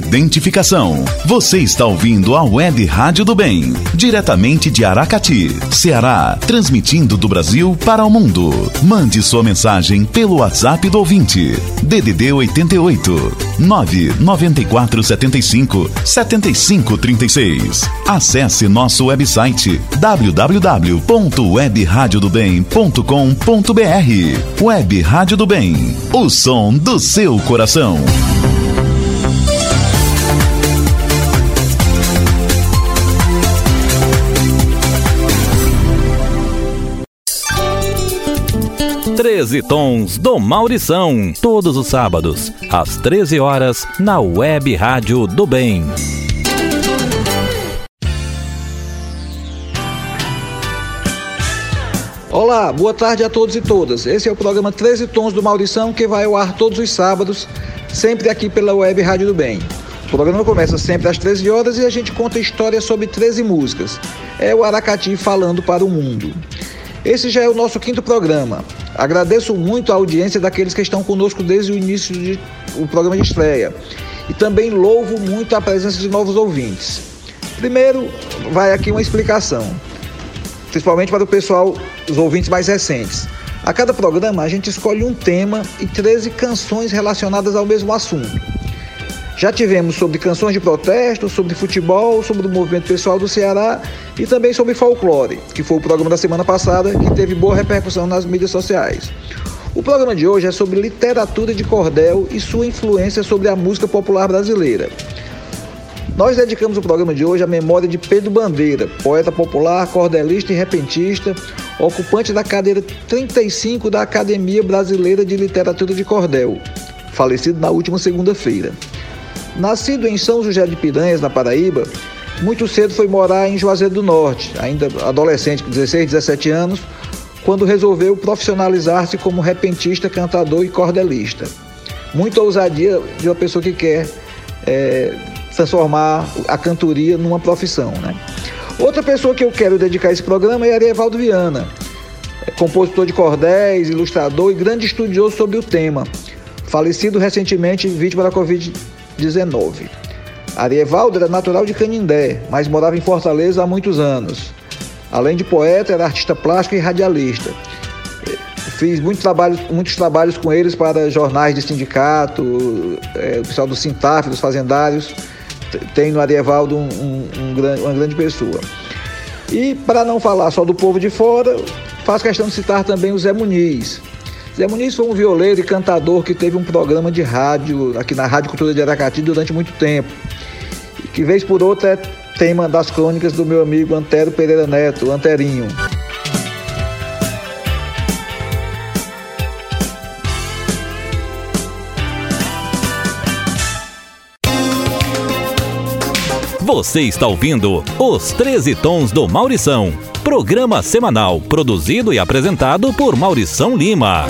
identificação. Você está ouvindo a Web Rádio do Bem, diretamente de Aracati, Ceará, transmitindo do Brasil para o mundo. Mande sua mensagem pelo WhatsApp do ouvinte. DDD 88 994 75 75 36. Acesse nosso website www.webradiodobem.com.br. Web Rádio do Bem, o som do seu coração. Treze Tons do Maurição, todos os sábados, às 13 horas, na Web Rádio do Bem. Olá, boa tarde a todos e todas. Esse é o programa 13 Tons do Maurição que vai ao ar todos os sábados, sempre aqui pela Web Rádio do Bem. O programa começa sempre às 13 horas e a gente conta histórias sobre 13 músicas. É o Aracati falando para o mundo. Esse já é o nosso quinto programa. Agradeço muito a audiência daqueles que estão conosco desde o início do programa de estreia. E também louvo muito a presença de novos ouvintes. Primeiro, vai aqui uma explicação principalmente para o pessoal, os ouvintes mais recentes. A cada programa a gente escolhe um tema e 13 canções relacionadas ao mesmo assunto. Já tivemos sobre canções de protesto, sobre futebol, sobre o movimento pessoal do Ceará e também sobre folclore, que foi o programa da semana passada que teve boa repercussão nas mídias sociais. O programa de hoje é sobre literatura de cordel e sua influência sobre a música popular brasileira. Nós dedicamos o programa de hoje à memória de Pedro Bandeira, poeta popular, cordelista e repentista, ocupante da cadeira 35 da Academia Brasileira de Literatura de Cordel, falecido na última segunda-feira. Nascido em São José de Piranhas, na Paraíba, muito cedo foi morar em Juazeiro do Norte, ainda adolescente, com 16, 17 anos, quando resolveu profissionalizar-se como repentista, cantador e cordelista. Muita ousadia de uma pessoa que quer é, transformar a cantoria numa profissão. Né? Outra pessoa que eu quero dedicar esse programa é Arievaldo Viana, compositor de cordéis, ilustrador e grande estudioso sobre o tema, falecido recentemente vítima da Covid-19. Arievaldo era natural de Canindé, mas morava em Fortaleza há muitos anos. Além de poeta, era artista plástico e radialista. Fiz muitos trabalhos, muitos trabalhos com eles para jornais de sindicato, é, o pessoal do Sintaf, dos fazendários tem no Arievaldo um, um, um, uma grande pessoa. E para não falar só do povo de fora, faço questão de citar também o Zé Muniz. Zé Muniz foi um violeiro e cantador que teve um programa de rádio aqui na Rádio Cultura de Aracati durante muito tempo. Que vez por outra é tema das crônicas do meu amigo Antero Pereira Neto, Anterinho. Você está ouvindo Os 13 Tons do Maurição, programa semanal produzido e apresentado por Maurição Lima.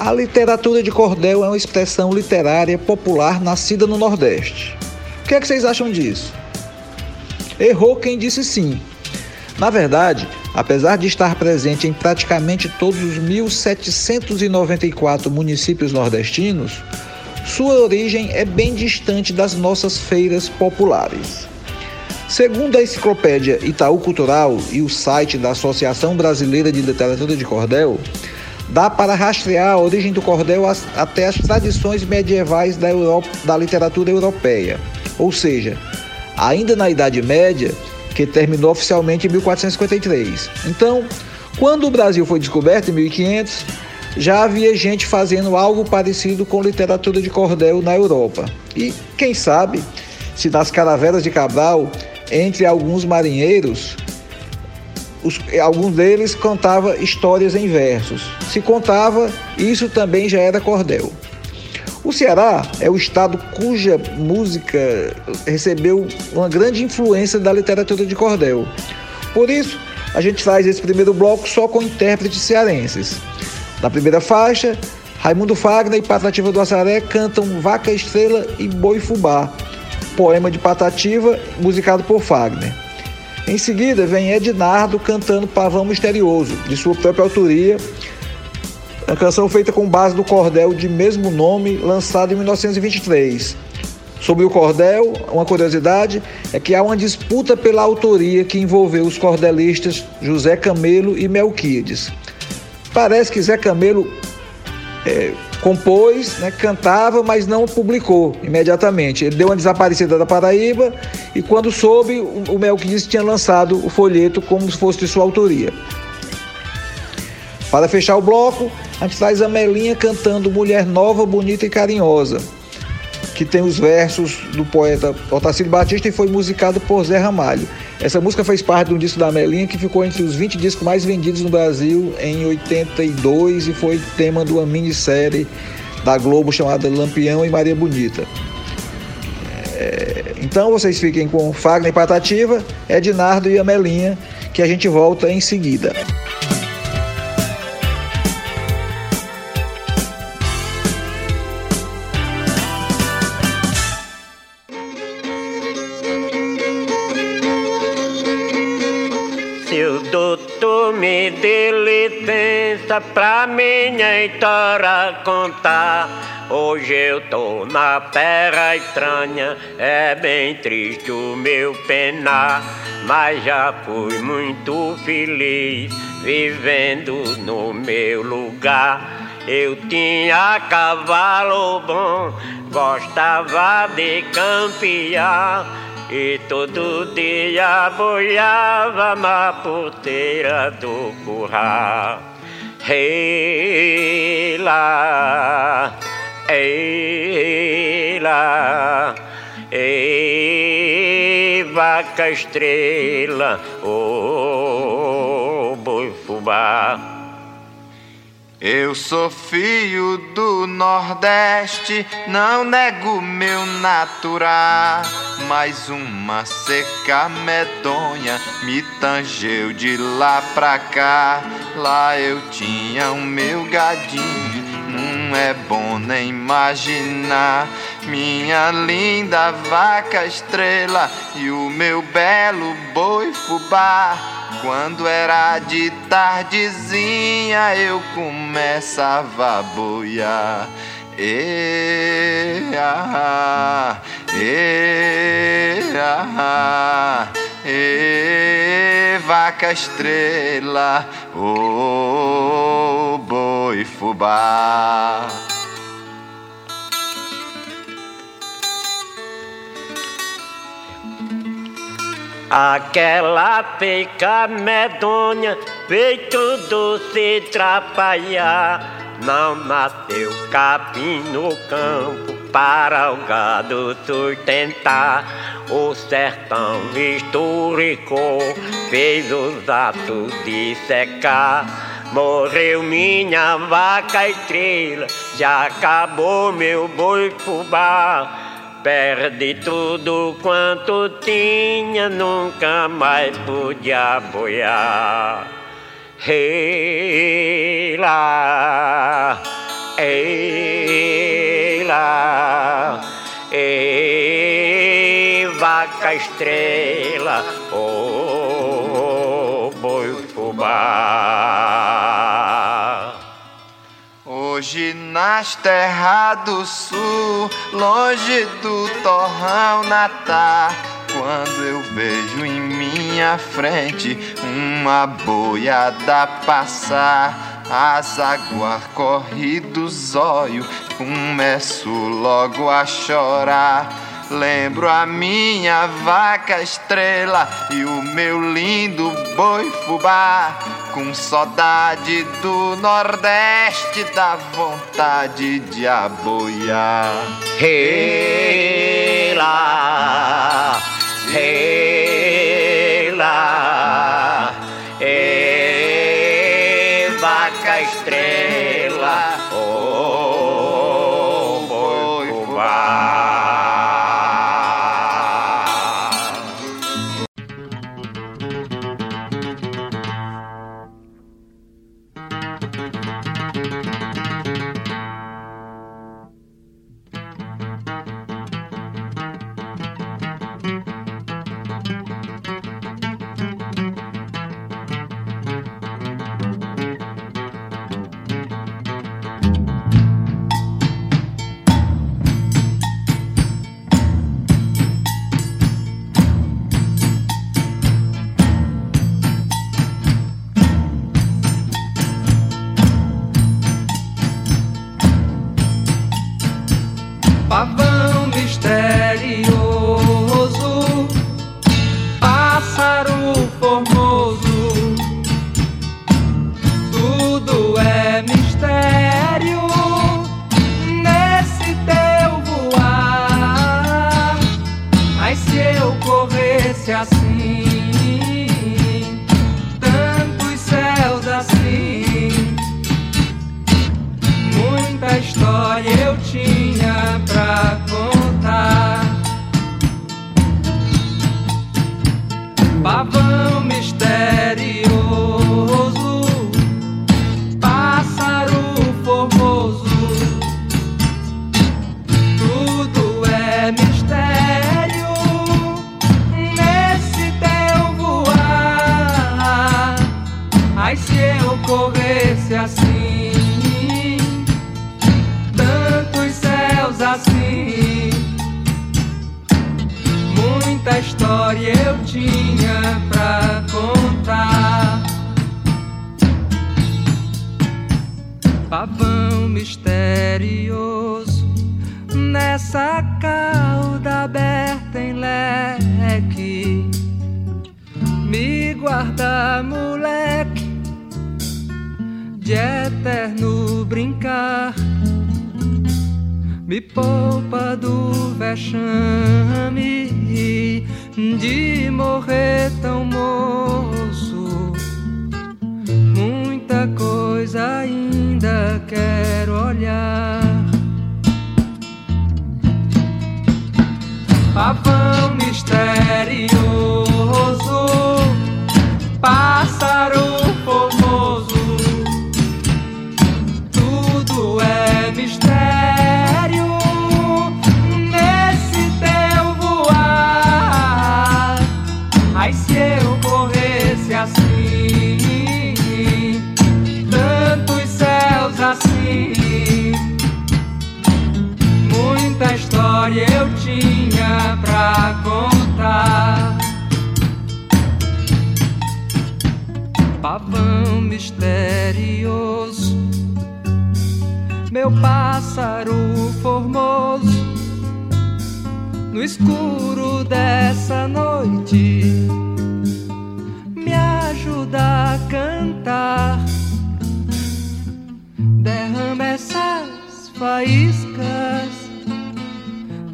A literatura de cordel é uma expressão literária popular nascida no Nordeste. O que, é que vocês acham disso? Errou quem disse sim. Na verdade, Apesar de estar presente em praticamente todos os 1.794 municípios nordestinos, sua origem é bem distante das nossas feiras populares. Segundo a enciclopédia Itaú Cultural e o site da Associação Brasileira de Literatura de Cordel, dá para rastrear a origem do cordel até as tradições medievais da, Europa, da literatura europeia. Ou seja, ainda na Idade Média, que terminou oficialmente em 1453. Então, quando o Brasil foi descoberto em 1500, já havia gente fazendo algo parecido com literatura de cordel na Europa. E quem sabe se nas caravelas de Cabral, entre alguns marinheiros, os, alguns deles contava histórias em versos. Se contava, isso também já era cordel. O Ceará é o estado cuja música recebeu uma grande influência da literatura de cordel. Por isso, a gente faz esse primeiro bloco só com intérpretes cearenses. Na primeira faixa, Raimundo Fagner e Patativa do Assaré cantam Vaca Estrela e Boi Fubá, poema de Patativa musicado por Fagner. Em seguida, vem Ednardo cantando Pavão Misterioso, de sua própria autoria, A canção feita com base do cordel de mesmo nome, lançado em 1923. Sobre o cordel, uma curiosidade é que há uma disputa pela autoria que envolveu os cordelistas José Camelo e Melquides. Parece que Zé Camelo é, compôs, né, cantava, mas não publicou imediatamente. Ele deu uma desaparecida da Paraíba e quando soube, o Melquides tinha lançado o folheto como se fosse de sua autoria. Para fechar o bloco, a gente traz a Melinha cantando Mulher Nova, Bonita e Carinhosa que tem os versos do poeta Otacílio Batista e foi musicado por Zé Ramalho. Essa música fez parte de um disco da Melinha que ficou entre os 20 discos mais vendidos no Brasil em 82 e foi tema de uma minissérie da Globo chamada Lampião e Maria Bonita. É, então vocês fiquem com Fagner e Patativa, Ednardo e a Melinha, que a gente volta em seguida. Pra minha história contar. Hoje eu tô na terra estranha, é bem triste o meu penar, mas já fui muito feliz vivendo no meu lugar. Eu tinha cavalo bom, gostava de campear. E todo dia boiava na porteira do curral. Ei lá, ei lá, ei vaca estrela, ô oh, boi fubá. Eu sou filho do Nordeste, não nego meu natural. Mas uma seca medonha me tangeu de lá pra cá. Lá eu tinha o meu gadinho, não é bom nem imaginar. Minha linda vaca estrela e o meu belo boi fubá. Quando era de tardezinha eu começava a boiar. E, ah, e, ah, e, vaca estrela, o oh, boi fubá. Aquela peca medonha, feito doce trapalhar, não nasceu capim no campo para o gado sustentar. O sertão historicou, fez os atos de secar. Morreu minha vaca estrela, já acabou meu boi fubá. Perde tudo quanto tinha, nunca mais podia boiar. Ei lá, ei lá, ei vaca estrela, oh, boi fubá. Hoje nas terras do sul, longe do torrão natar, quando eu vejo em minha frente uma boiada passar, as águas correm dos olhos, começo logo a chorar. Lembro a minha vaca estrela e o meu lindo boi fubá. Com saudade do Nordeste, dá vontade de aboiar. Hey lá, hey, vaca estrela. pavão mistério.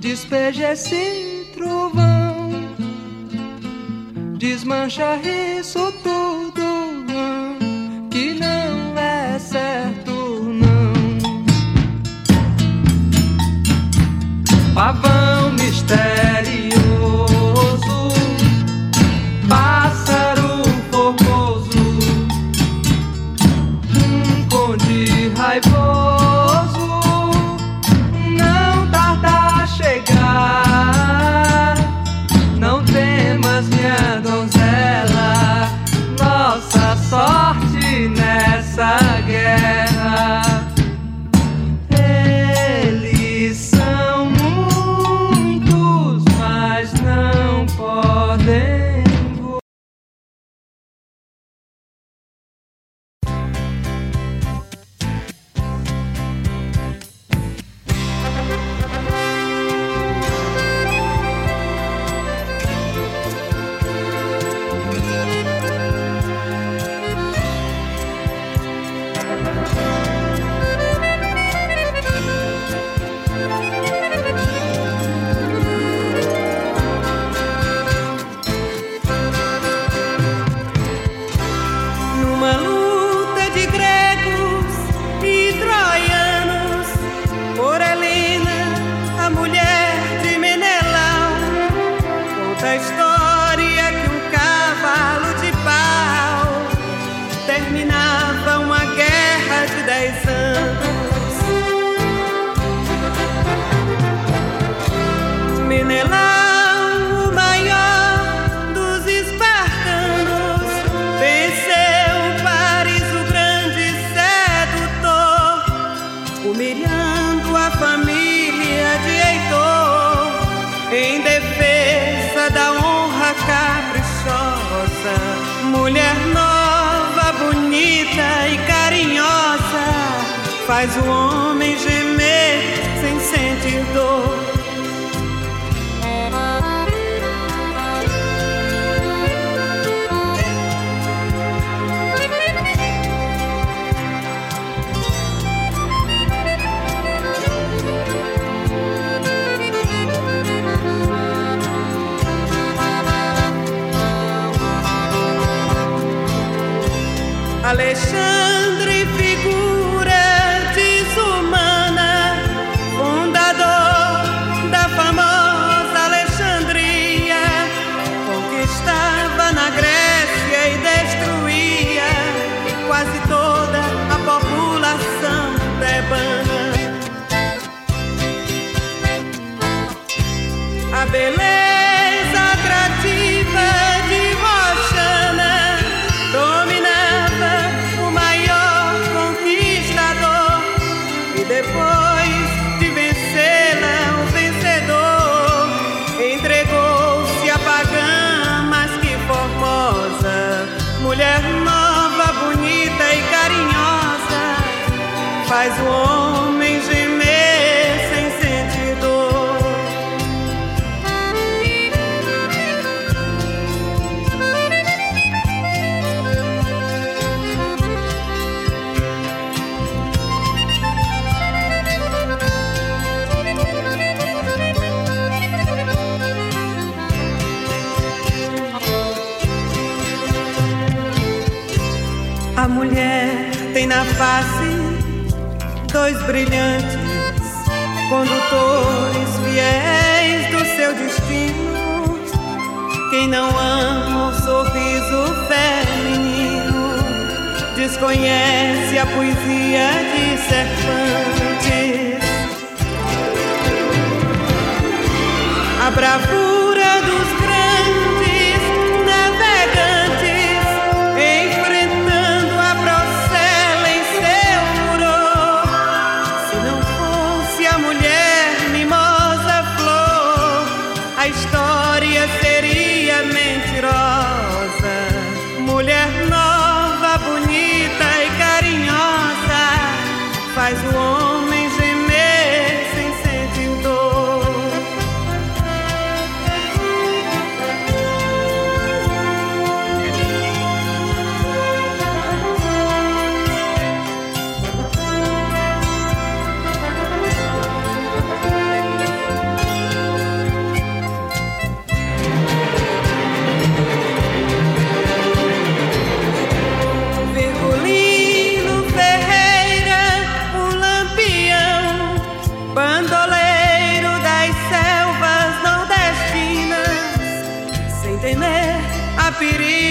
despeja esse trovão, desmancha isso tudo não, que não é certo não. Pavão Alexandre, figura face dois brilhantes condutores fiéis do seu destino. Quem não ama o sorriso feminino desconhece a poesia de Cervantes. A bravura a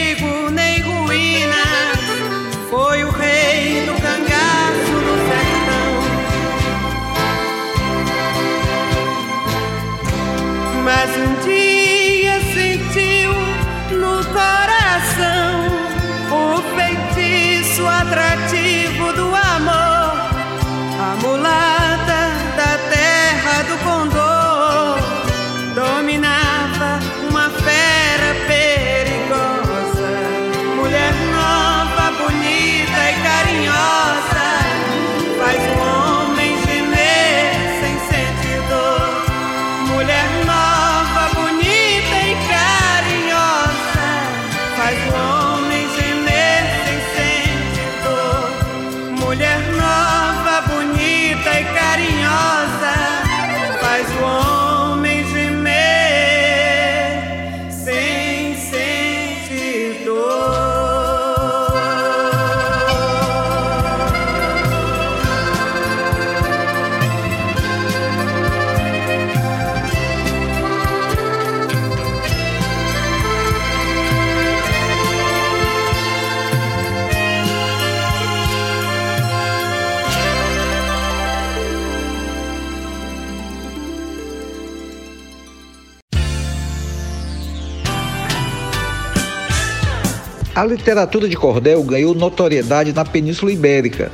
A literatura de cordel ganhou notoriedade na Península Ibérica,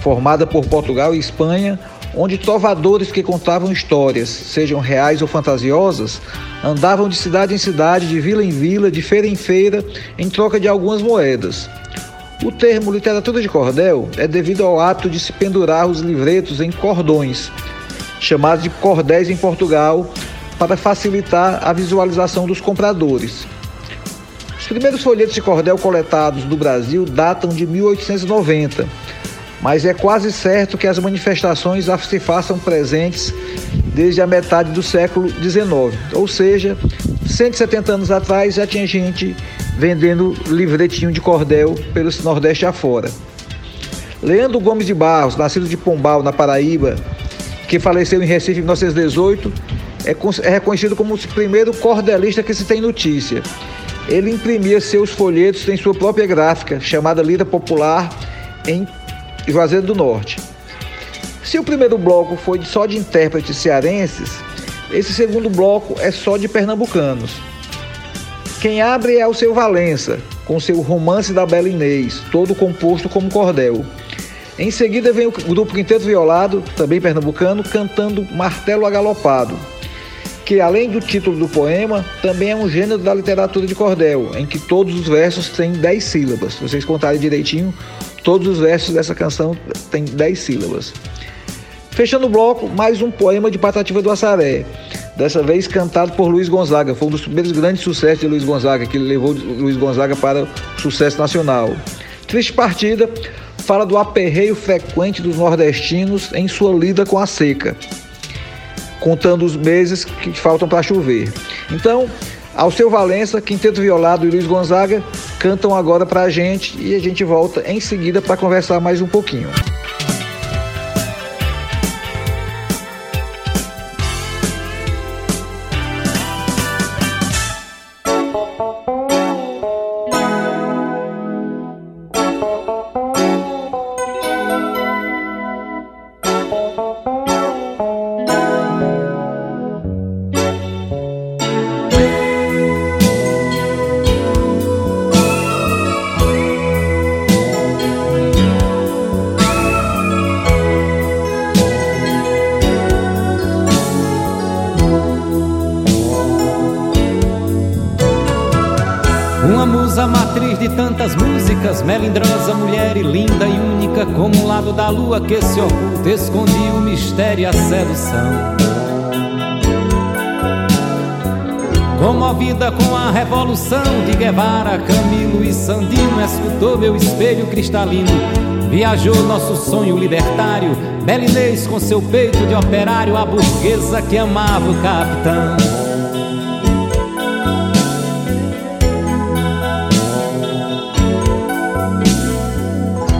formada por Portugal e Espanha, onde trovadores que contavam histórias, sejam reais ou fantasiosas, andavam de cidade em cidade, de vila em vila, de feira em feira, em troca de algumas moedas. O termo literatura de cordel é devido ao ato de se pendurar os livretos em cordões, chamados de cordéis em Portugal, para facilitar a visualização dos compradores. Os primeiros folhetos de cordel coletados no Brasil datam de 1890, mas é quase certo que as manifestações se façam presentes desde a metade do século XIX. Ou seja, 170 anos atrás já tinha gente vendendo livretinho de cordel pelo Nordeste afora. Leandro Gomes de Barros, nascido de Pombal, na Paraíba, que faleceu em Recife em 1918, é, é reconhecido como o primeiro cordelista que se tem notícia. Ele imprimia seus folhetos em sua própria gráfica, chamada Lira Popular, em Juazeiro do Norte. Se o primeiro bloco foi só de intérpretes cearenses, esse segundo bloco é só de pernambucanos. Quem abre é o seu Valença, com seu Romance da Bela Inês, todo composto como cordel. Em seguida vem o grupo Quinteto Violado, também pernambucano, cantando Martelo Agalopado, que além do título do poema, também é um gênero da literatura de cordel, em que todos os versos têm 10 sílabas. Se vocês contarem direitinho, todos os versos dessa canção têm 10 sílabas. Fechando o bloco, mais um poema de Patativa do Assaré, dessa vez cantado por Luiz Gonzaga. Foi um dos primeiros grandes sucessos de Luiz Gonzaga, que levou Luiz Gonzaga para o sucesso nacional. Triste Partida fala do aperreio frequente dos nordestinos em sua lida com a seca, contando os meses que faltam para chover. Então, Alceu Valença, Quinteto Violado e Luiz Gonzaga cantam agora para a gente e a gente volta em seguida para conversar mais um pouquinho. Camilo e Sandino, escutou meu espelho cristalino. Viajou nosso sonho libertário, Belinês com seu peito de operário, a burguesa que amava o capitão.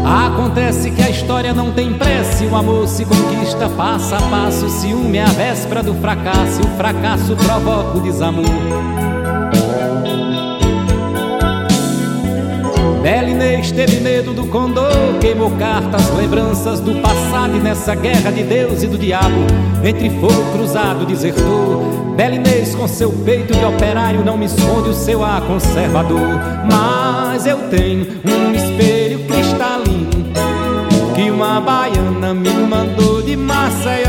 Acontece que a história não tem prece, o amor se conquista passo a passo, o ciúme é a véspera do fracasso, o fracasso provoca o desamor. Belinês teve medo do condor, queimou cartas, lembranças do passado e nessa guerra de Deus e do diabo, entre fogo cruzado desertou. Belinês com seu peito de operário não me esconde o seu ar conservador, mas eu tenho um espelho cristalino que uma baiana me mandou de Maceió.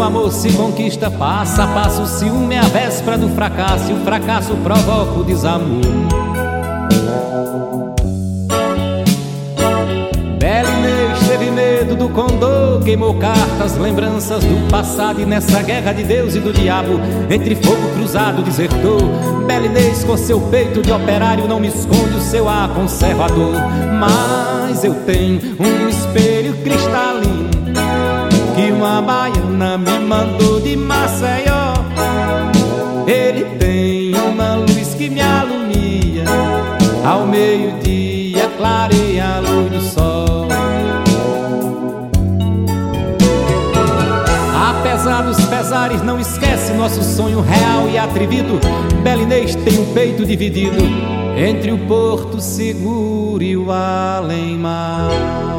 O amor se conquista passo a passo, o ciúme é a véspera do fracasso, e o fracasso provoca o desamor. Belinês teve medo do condor, queimou cartas, lembranças do passado, e nessa guerra de Deus e do diabo, entre fogo cruzado desertou. Belinês com seu peito de operário não me esconde o seu ar conservador, mas eu tenho um espelho cristalino baiana me mandou de Maceió. Ele tem uma luz que me alumia, ao meio-dia clareia a luz do sol. Apesar dos pés azares, não esquece nosso sonho real e atrevido. Belinês tem o peito dividido entre o porto seguro e o além-mar.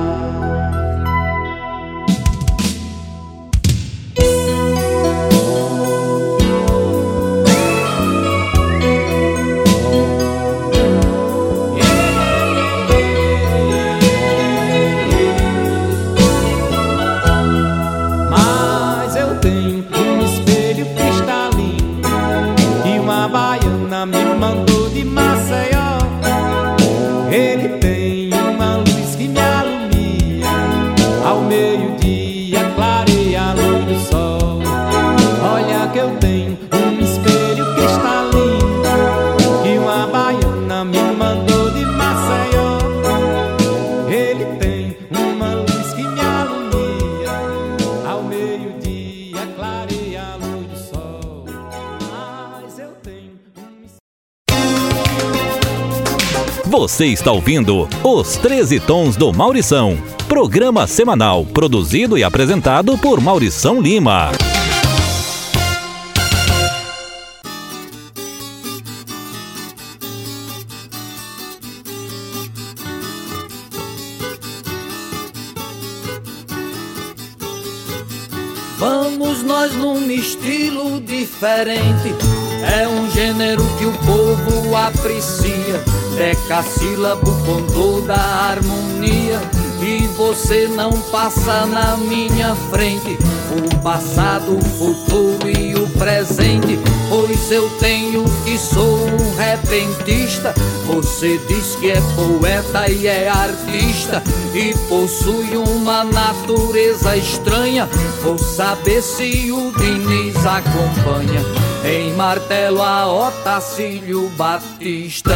Você está ouvindo Os 13 Tons do Maurição, programa semanal produzido e apresentado por Maurição Lima. Diferente. É um gênero que o povo aprecia. Decassílabo com toda a harmonia. E você não passa na minha frente o passado, o futuro e o presente pois eu tenho que sou um repentista. Você diz que é poeta e é artista e possui uma natureza estranha. Vou saber se o Diniz acompanha. Em martelo a Otacílio Batista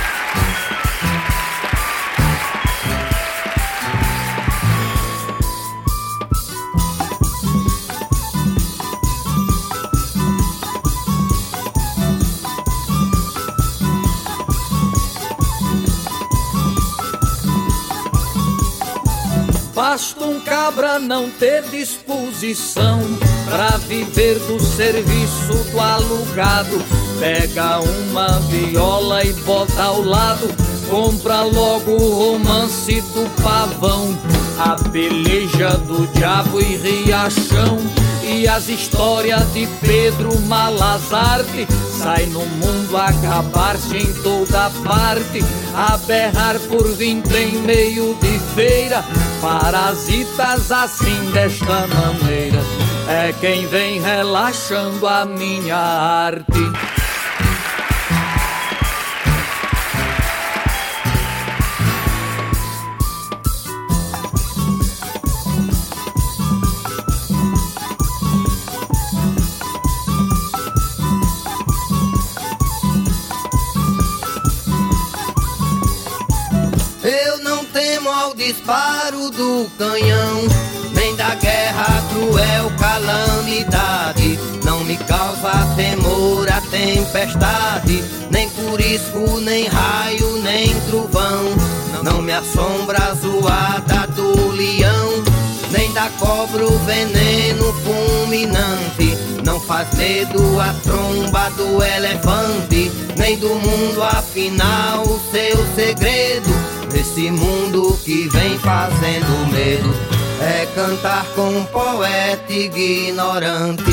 Basta um cabra não ter disposição Pra viver do serviço do alugado. Pega uma viola e bota ao lado Compra logo o romance do pavão. A peleja do diabo e riachão E as histórias de Pedro Malazarte Sai no mundo acabar-se em toda parte A berrar por vinte em meio de feira Parasitas assim desta maneira é quem vem relaxando a minha arte. Disparo do canhão. Da guerra cruel calamidade. Não me causa temor a tempestade. Nem curisco, nem raio, nem trovão. Não me assombra a zoada do leão. Nem da cobra o veneno fulminante. Não faz medo a tromba do elefante. Nem do mundo afinal o seu segredo Nesse mundo que vem fazendo medo é cantar com um poeta ignorante.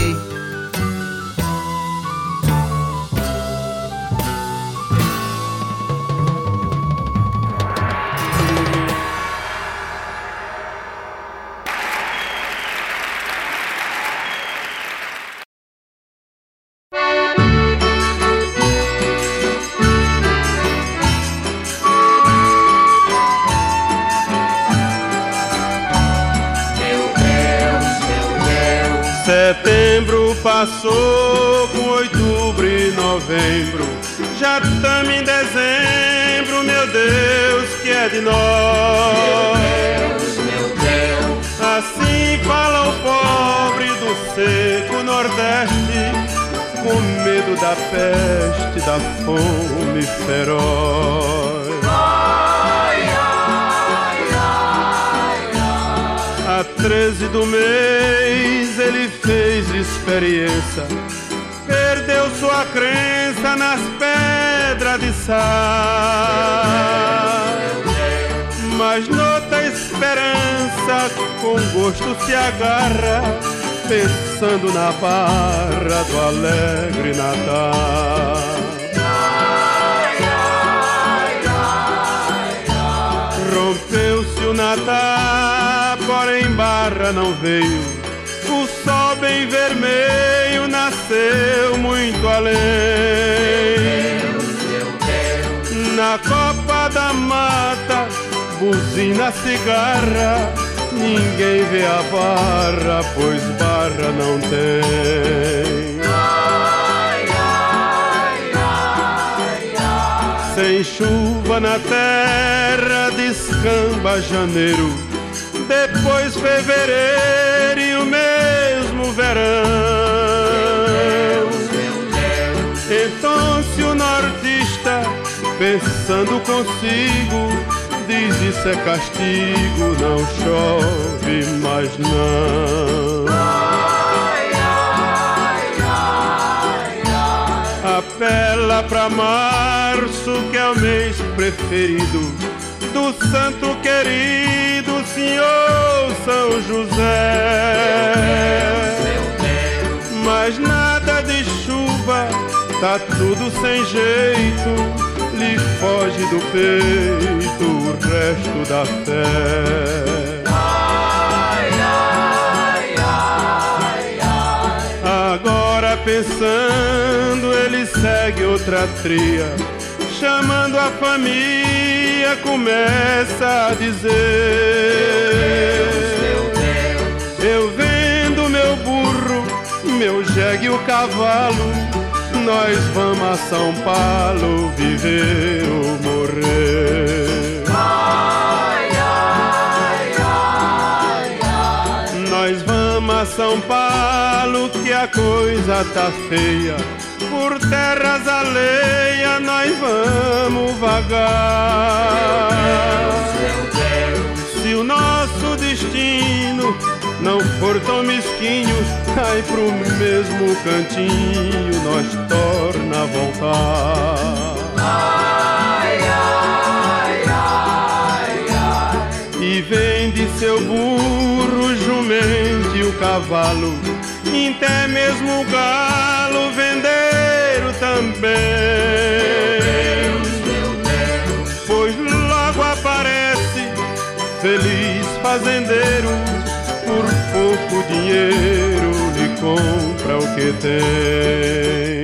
Passou com outubro e novembro. Já estamos em dezembro, meu Deus, que é de nós. Meu Deus, meu Deus. Assim fala o pobre do seco Nordeste, com medo da peste, da fome feroz. A 13 do mês ele fez experiência, perdeu sua crença nas pedras de sal. Mas nota esperança, com gosto se agarra, pensando na barra do alegre Natal. Rompeu-se o Natal, porém barra não veio. Bem vermelho nasceu muito além. Na copa da mata, buzina cigarra. Ninguém vê a barra, pois barra não tem. Sem chuva na terra, descamba janeiro. Depois fevereiro e o mesmo verão. Então se o nortista, pensando consigo, diz isso é castigo, não chove mais não. Apela pra março, que é o mês preferido do santo querido senhor São José. Mas nada de chuva, tá tudo sem jeito, lhe foge do peito o resto da fé. Agora pensando, ele segue outra tria, chamando a família, começa a dizer: Eu vendo meu burro, meu jegue e o cavalo, nós vamos a São Paulo viver ou morrer. Nós vamos a São Paulo que a coisa tá feia. Por terras alheias nós vamos vagar. Se o nosso destino não for tão mesquinho, cai pro mesmo cantinho, nós torna a voltar. E vende seu burro, jumento o cavalo, e até mesmo o galo venderam também. Pois logo aparece feliz fazendeiro, por pouco dinheiro lhe compra o que tem.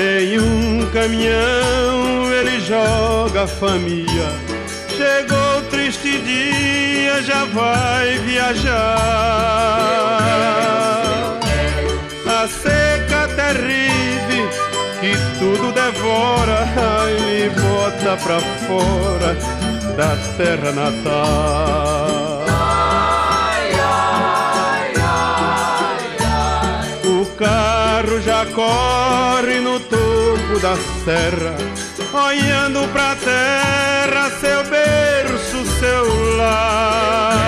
Em um caminhão ele joga a família. Já vai viajar. A seca terrível que tudo devora e bota pra fora da terra natal. O carro já corre no topo da serra, olhando pra terra, seu seu lar.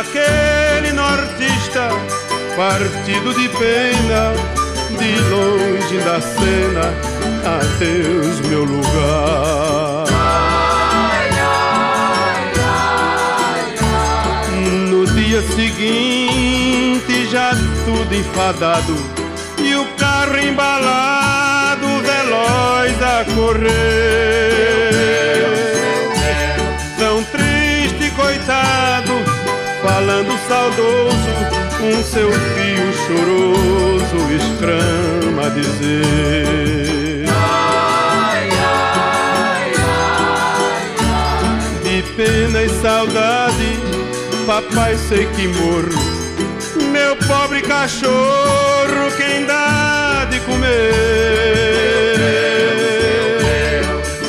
Aquele nortista, partido de pena, de longe da cena, adeus meu lugar. No dia seguinte, já tudo enfadado, e o carro embalado, veloz a correr. Falando saudoso, um seu fio choroso exclama a dizer. De pena e saudade, papai sei que morro. Meu pobre cachorro, quem dá de comer?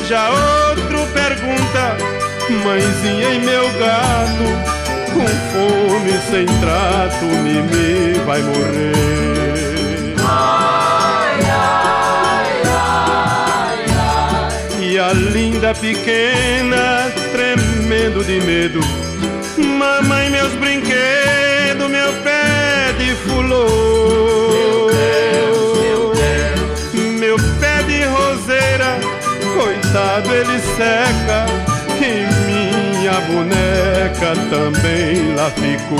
Já outro pergunta, mãezinha e meu gato, com fome sem trato, Mimi vai morrer. Ai, ai, ai, ai. E a linda pequena, tremendo de medo, mamãe, meus brinquedos, meu pé de fulô. Meu, pé de roseira, coitado, ele seca. E minha boneca também lá ficou.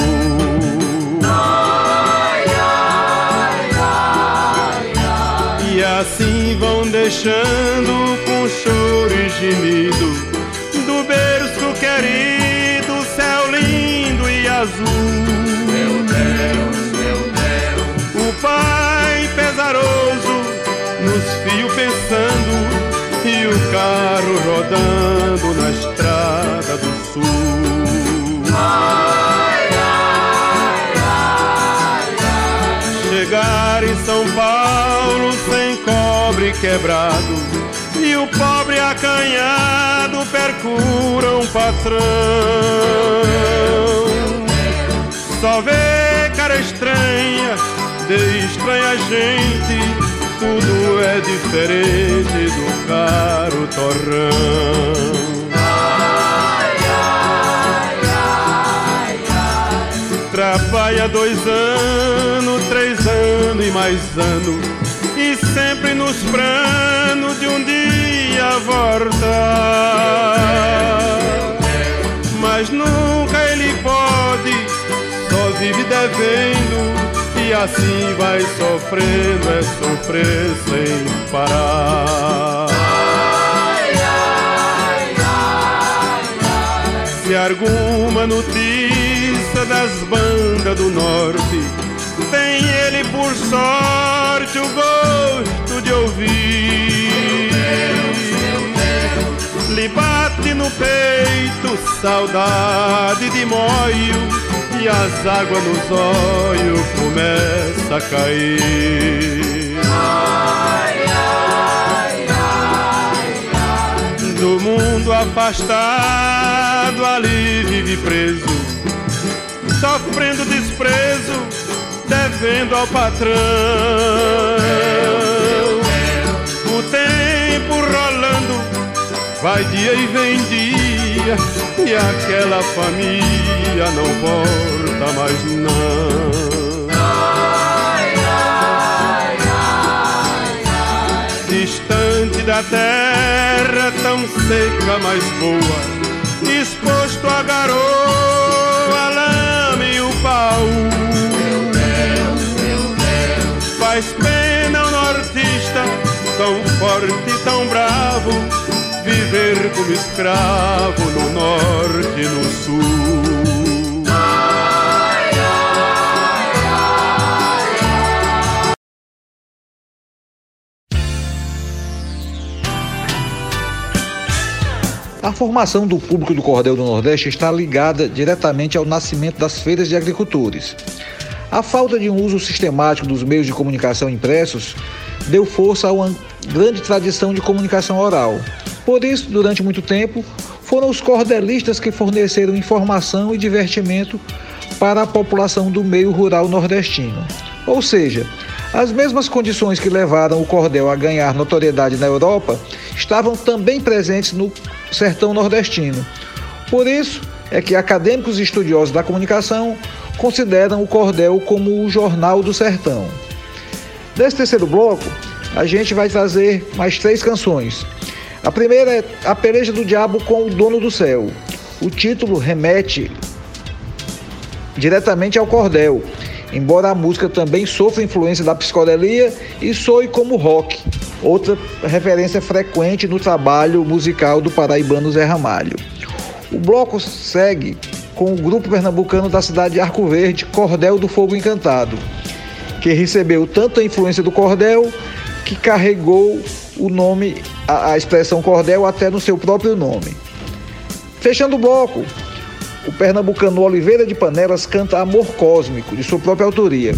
Ai, ai, ai, E assim vão deixando com choro e gemido do berço querido, céu lindo e azul. Meu Deus, meu Deus. O pai pesaroso nos fios pensando e o carro rodando sul. Ai. Chegar em São Paulo sem cobre quebrado e o pobre acanhado percura um patrão. Só vê cara estranha, de estranha gente tudo é diferente do caro torrão. Ai. Trabalha dois anos, três anos e mais anos, e sempre nos planos de um dia voltar. Mas nunca ele pode, só vive devendo e assim vai sofrendo, é sofrer sem parar. Se alguma notícia das bandas do norte tem ele por sorte o gosto de ouvir. Meu Deus. Lhe bate no peito saudade de moio e as águas nos olhos começam a cair. Ai, ai, ai, ai. Do mundo afastado, ali vive preso, sofrendo desprezo, devendo ao patrão. O tempo rolando, vai dia e vem dia, e aquela família não volta mais não. Distante da terra tão seca, mas boa, exposto a garoa, Deus. Faz pena o nortista, tão forte, e tão bravo viver como escravo no norte e no sul. A formação do público do Cordel do Nordeste está ligada diretamente ao nascimento das feiras de agricultores. A falta de um uso sistemático dos meios de comunicação impressos deu força a uma grande tradição de comunicação oral, por isso, durante muito tempo, foram os cordelistas que forneceram informação e divertimento para a população do meio rural nordestino. Ou seja, as mesmas condições que levaram o cordel a ganhar notoriedade na Europa estavam também presentes no sertão nordestino. Por isso é que acadêmicos e estudiosos da comunicação consideram o cordel como o jornal do sertão. Nesse terceiro bloco, a gente vai trazer mais três canções. A primeira é A Peleja do Diabo com o Dono do Céu. O título remete diretamente ao cordel, embora a música também sofra influência da psicodelia e soe como rock, outra referência frequente no trabalho musical do paraibano Zé Ramalho. O bloco segue com o grupo pernambucano da cidade de Arco Verde, Cordel do Fogo Encantado, que recebeu tanto a influência do cordel que carregou o nome, a, a expressão cordel até no seu próprio nome. Fechando o bloco, o pernambucano Oliveira de Panelas canta Amor Cósmico, de sua própria autoria.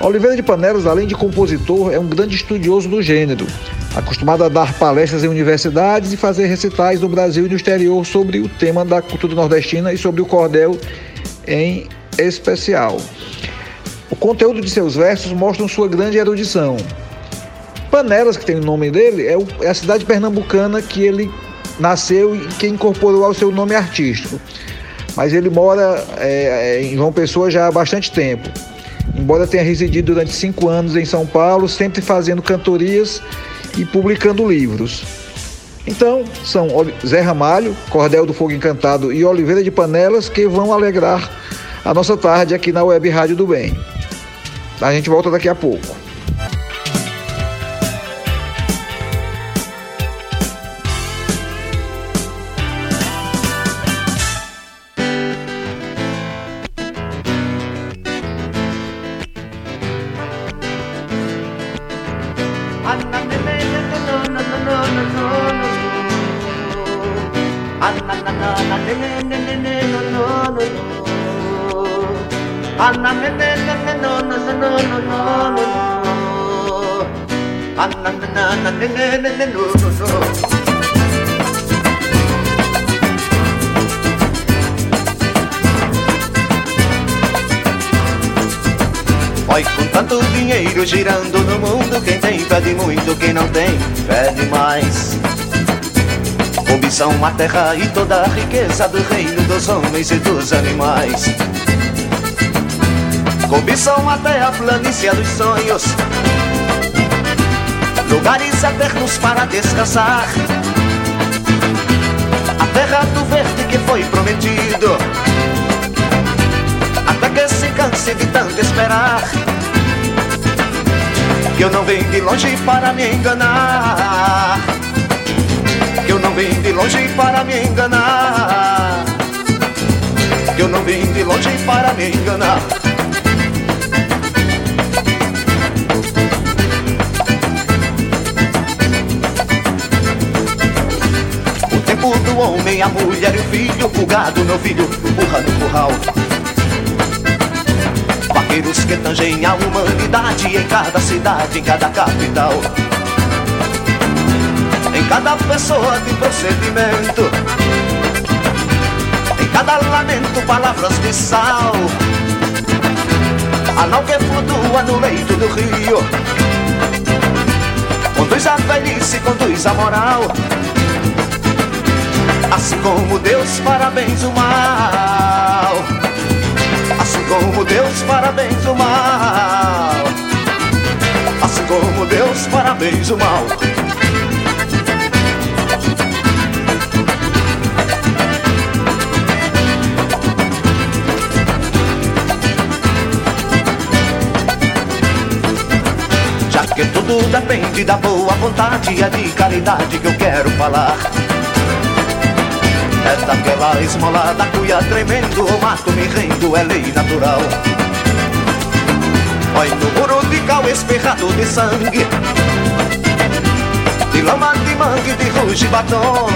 Oliveira de Panelas, além de compositor, é um grande estudioso do gênero, acostumado a dar palestras em universidades e fazer recitais no Brasil e no exterior sobre o tema da cultura nordestina e sobre o cordel em especial. O conteúdo de seus versos mostra sua grande erudição. Panelas, que tem o nome dele, é, é a cidade pernambucana que ele nasceu e que incorporou ao seu nome artístico. Mas ele mora é, é em João Pessoa já há bastante tempo. Embora tenha residido durante cinco anos em São Paulo, sempre fazendo cantorias e publicando livros. Então, são Zé Ramalho, Cordel do Fogo Encantado e Oliveira de Panelas que vão alegrar a nossa tarde aqui na Web Rádio do Bem. A gente volta daqui a pouco. no no no no no Oi, com tanto dinheiro girando no mundo, quem tem pede muito, quem não tem pede mais. Cobiçam a terra e toda a riqueza do reino dos homens e dos animais. Cobiçam até a planície dos sonhos, lugares eternos para descansar. A terra do verde que foi prometido de tanto esperar. Que eu não venho de longe para me enganar. Que eu não venho de longe para me enganar. Que eu não venho de longe para me enganar. O tempo do homem, a mulher e o filho O gado, meu filho, burra no curral Vaqueiros que tangem a humanidade em cada cidade, em cada capital. Em cada pessoa de procedimento, em cada lamento, palavras de sal. A nau que flutua no leito do rio, conduz a velhice, conduz a moral. Assim como Deus parabéns o mal Assim como Deus parabéns o mal. Assim como Deus parabéns o mal. Já que tudo depende da boa vontade é de caridade que eu quero falar é daquela esmola da cuia tremendo O mato me rendo, é lei natural. Olha no muro de cal espirrado de sangue De lama de mangue, de ruge e batom.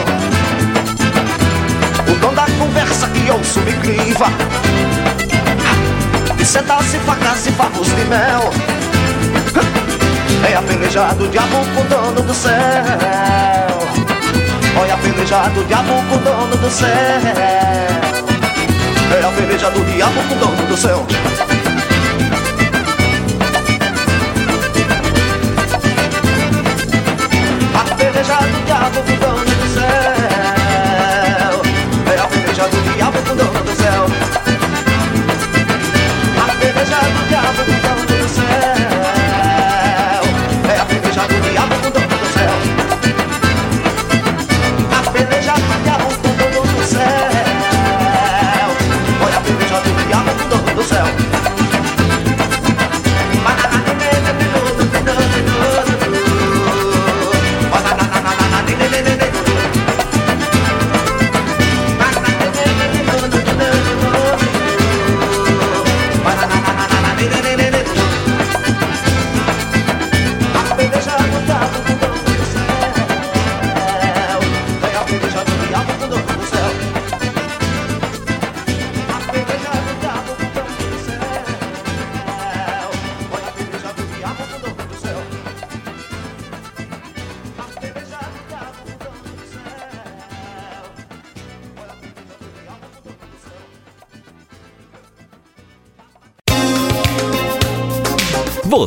O dom da conversa que ouço me criva De setas e facas e favos de mel. É apelejado diabo com o dono do céu Olha a peleja do diabo com o dono do céu. É a peleja do diabo com o dono do céu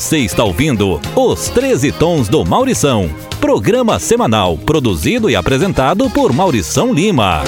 Você está ouvindo Os 13 Tons do Maurição, programa semanal produzido e apresentado por Maurição Lima.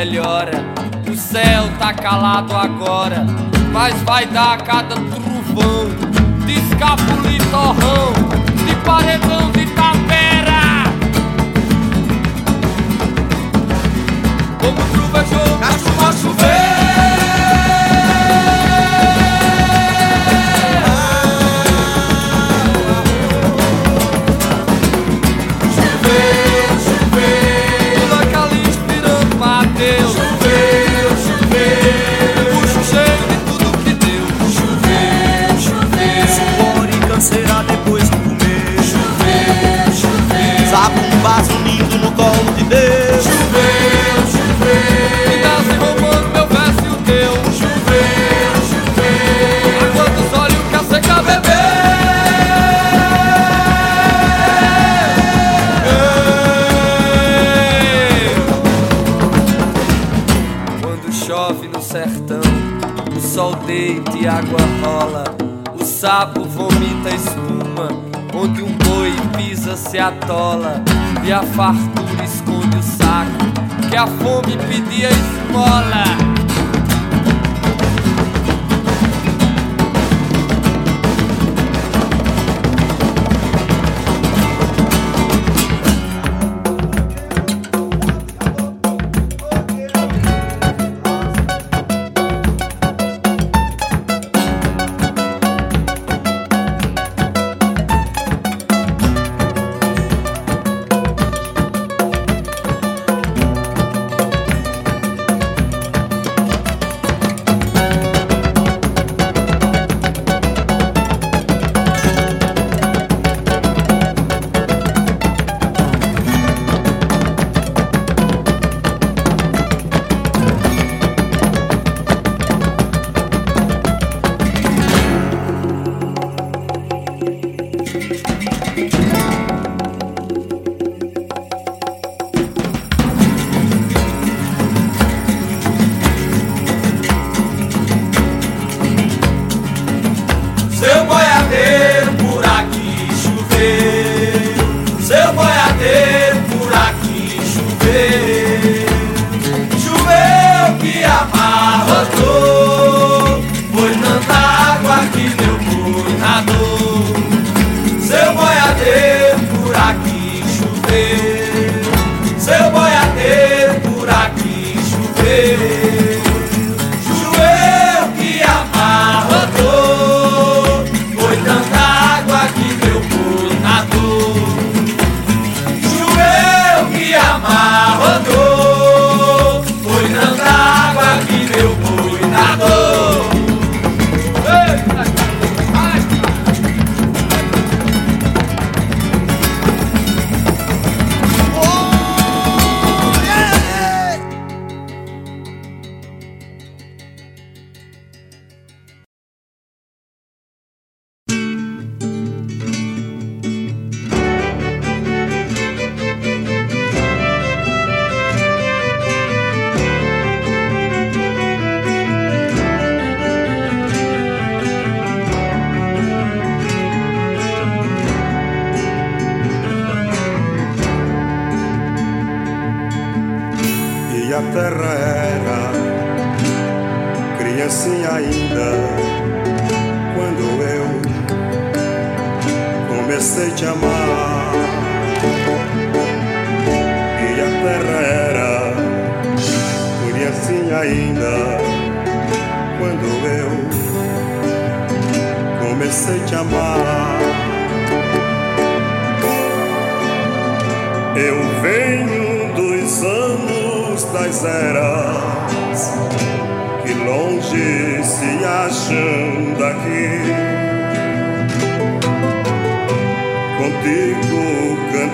melhora. O céu tá calado agora, mas vai dar a cada trovão. De escapuli torrão, de paredão de tapera. Como trovejou, jogo. sapo vomita espuma, onde um boi pisa se atola, e a fartura esconde o saco, que a fome pedia esmola.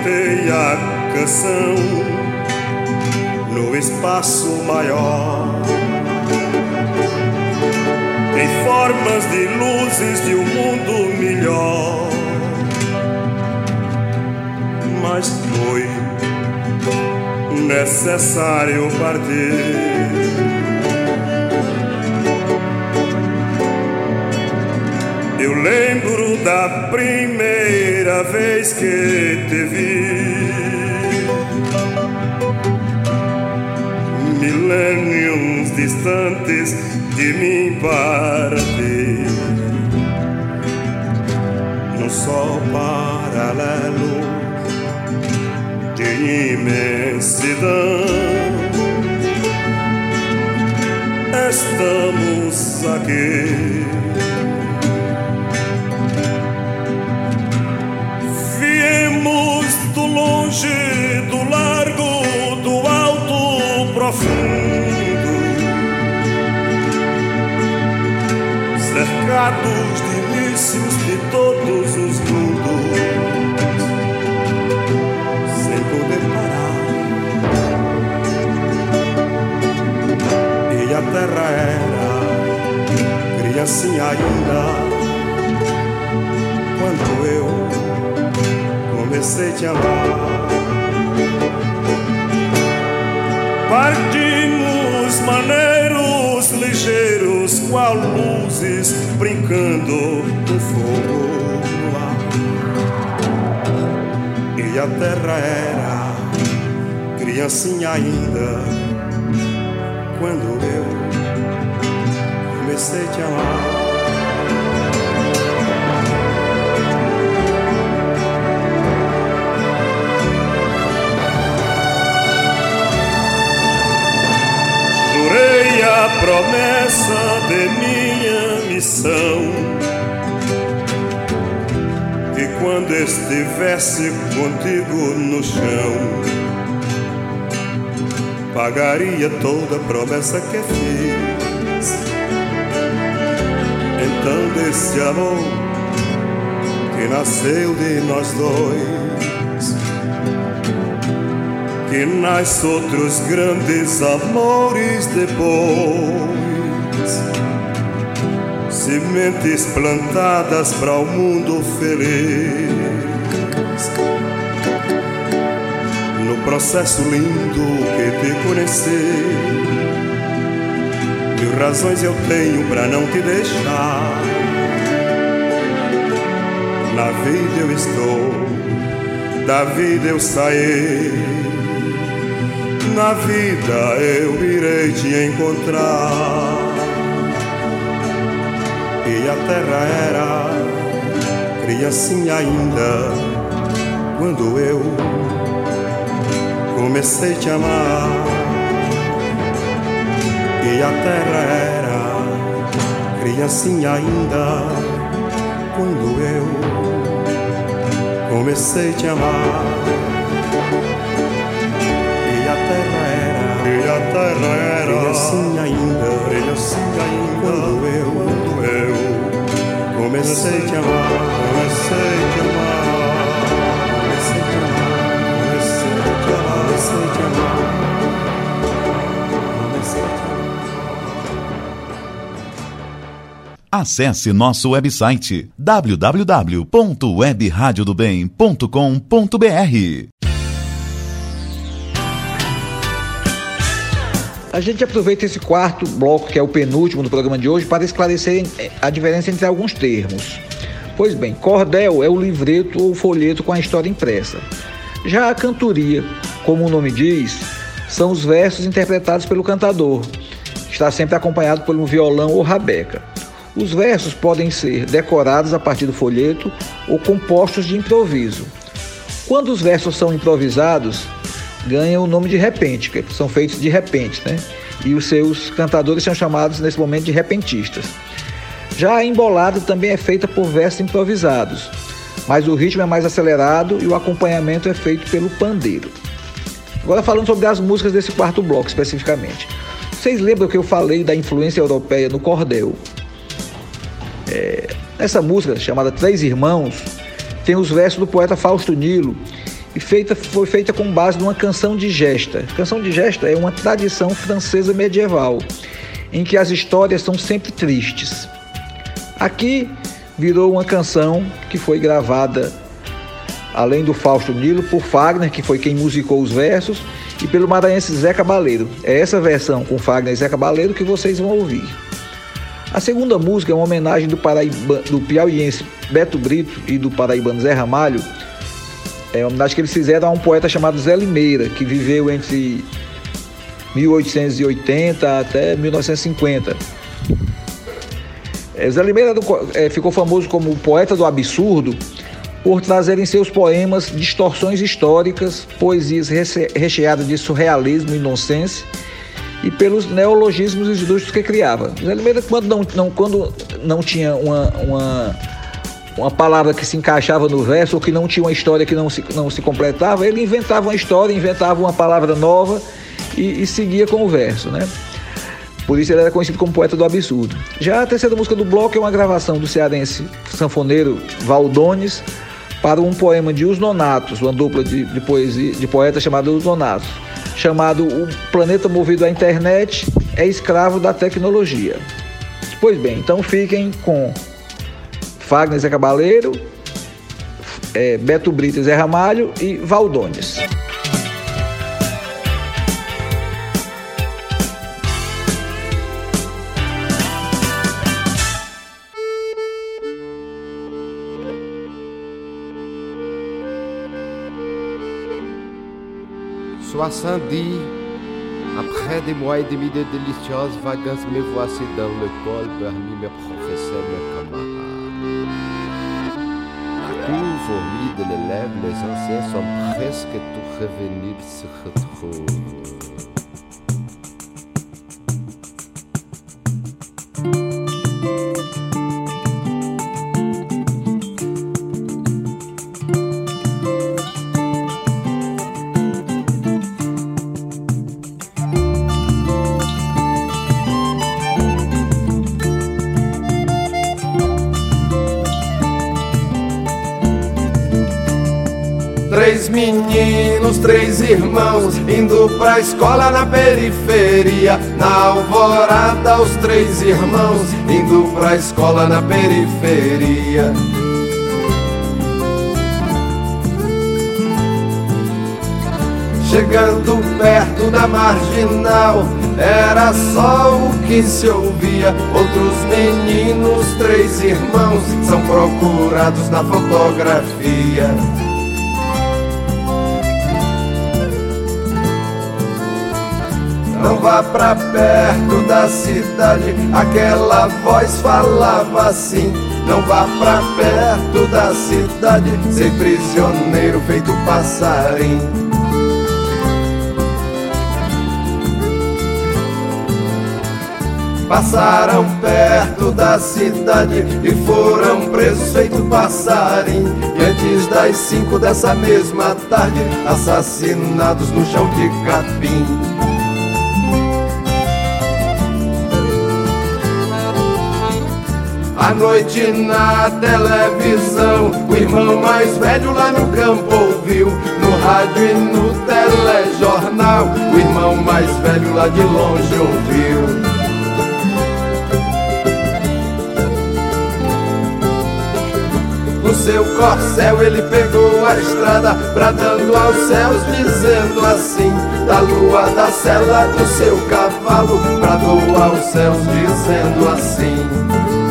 Cantei a canção no espaço maior. Em formas de luzes de um mundo melhor. Mas foi necessário partir. Eu lembro da primeira vez que te vi. Milênios distantes de mim para ti. No sol paralelo de imensidão. Estamos aqui. Longe, do largo, do alto, profundo, cercados de inícios de todos os mundos, sem poder parar. E a terra era criancinha ainda. Quando eu comecei a te amar. Partimos maneiros ligeiros, qual luzes brincando no fogo no ar. E a terra era criancinha ainda quando eu comecei a te amar. Promessa de minha missão que quando estivesse contigo no chão pagaria toda a promessa que fiz. Então desse amor que nasceu de nós dois que nasce outros grandes amores depois. Sementes plantadas para o mundo feliz. No processo lindo que te conheci, mil razões eu tenho para não te deixar. Na vida eu estou, da vida eu saí na vida eu irei te encontrar. E a terra era criancinha ainda quando eu comecei a te amar. E a terra era criancinha ainda quando eu comecei a te amar. E a terra era criancinha ainda, criancinha ainda quando eu, quando eu comecei a te amar, comecei a te amar, comecei a te amar, comecei a te amar, comecei a te amar, comecei a te amar. Acesse nosso website www.webradiodobem.com.br. A gente aproveita esse quarto bloco, que é o penúltimo do programa de hoje, para esclarecer eh, a diferença entre alguns termos. Pois bem, cordel é o livreto ou folheto com a história impressa. Já a cantoria, como o nome diz, são os versos interpretados pelo cantador, que está sempre acompanhado por um violão ou rabeca. Os versos podem ser decorados a partir do folheto ou compostos de improviso. Quando os versos são improvisados, ganham o nome de repente, que são feitos de repente, né? E os seus cantadores são chamados nesse momento de repentistas. Já a embolada também é feita por versos improvisados, mas o ritmo é mais acelerado e o acompanhamento é feito pelo pandeiro. Agora falando sobre as músicas desse quarto bloco especificamente. Vocês lembram que eu falei da influência europeia no cordel? É, essa música chamada Três Irmãos tem os versos do poeta Fausto Nilo e feita, foi feita com base numa canção de gesta. Canção de gesta é uma tradição francesa medieval em que as histórias são sempre tristes. Aqui virou uma canção que foi gravada, além do Fausto Nilo, por Fagner, que foi quem musicou os versos, e pelo maranhense Zé Cabaleiro. É essa versão com Fagner e Zé Cabaleiro que vocês vão ouvir. A segunda música é uma homenagem do, Paraíba, do piauiense Beto Brito e do paraibano Zé Ramalho. É uma homenagem que eles fizeram a um poeta chamado Zé Limeira, que viveu entre 1880 até 1950. É, Zé Limeira é, ficou famoso como poeta do absurdo por trazer em seus poemas distorções históricas, poesias recheadas de surrealismo e nonsense e pelos neologismos ilustres que criava. Zé Limeira, quando não, não, quando não tinha uma, uma, uma palavra que se encaixava no verso ou que não tinha uma história que não se, não se completava, ele inventava uma história, inventava uma palavra nova e, e seguia com o verso, né? Por isso ele era conhecido como poeta do absurdo. Já a terceira música do bloco é uma gravação do cearense sanfoneiro Valdones para um poema de Os Nonatos, uma dupla de, de, poesia, de poetas chamada Os Nonatos chamado O Planeta Movido à Internet é Escravo da Tecnologia. Pois bem, então fiquem com Fagner Zé Cabaleiro, é, Beto Brito Zé Ramalho e Valdones. Soixante-dix, après des mois et demi de délicieuses vacances, me voici dans l'école parmi mes professeurs, mes camarades. Cour fourmille de l'élève, les anciens sont presque tous revenus, se retrouvent. Meninos, três irmãos, indo pra escola na periferia. Na alvorada, os três irmãos, indo pra escola na periferia. Chegando perto da marginal, era só o que se ouvia. Outros meninos, três irmãos, são procurados na fotografia. Não vá pra perto da cidade, aquela voz falava assim. Não vá pra perto da cidade, ser prisioneiro feito passarinho. Passaram perto da cidade e foram presos feito passarinho. E antes das cinco dessa mesma tarde, assassinados no chão de capim. À noite na televisão, o irmão mais velho lá no campo ouviu. No rádio e no telejornal, o irmão mais velho lá de longe ouviu. No seu corcel ele pegou a estrada, bradando aos céus, dizendo assim: Da lua da cela do seu cavalo, bradou aos céus, dizendo assim.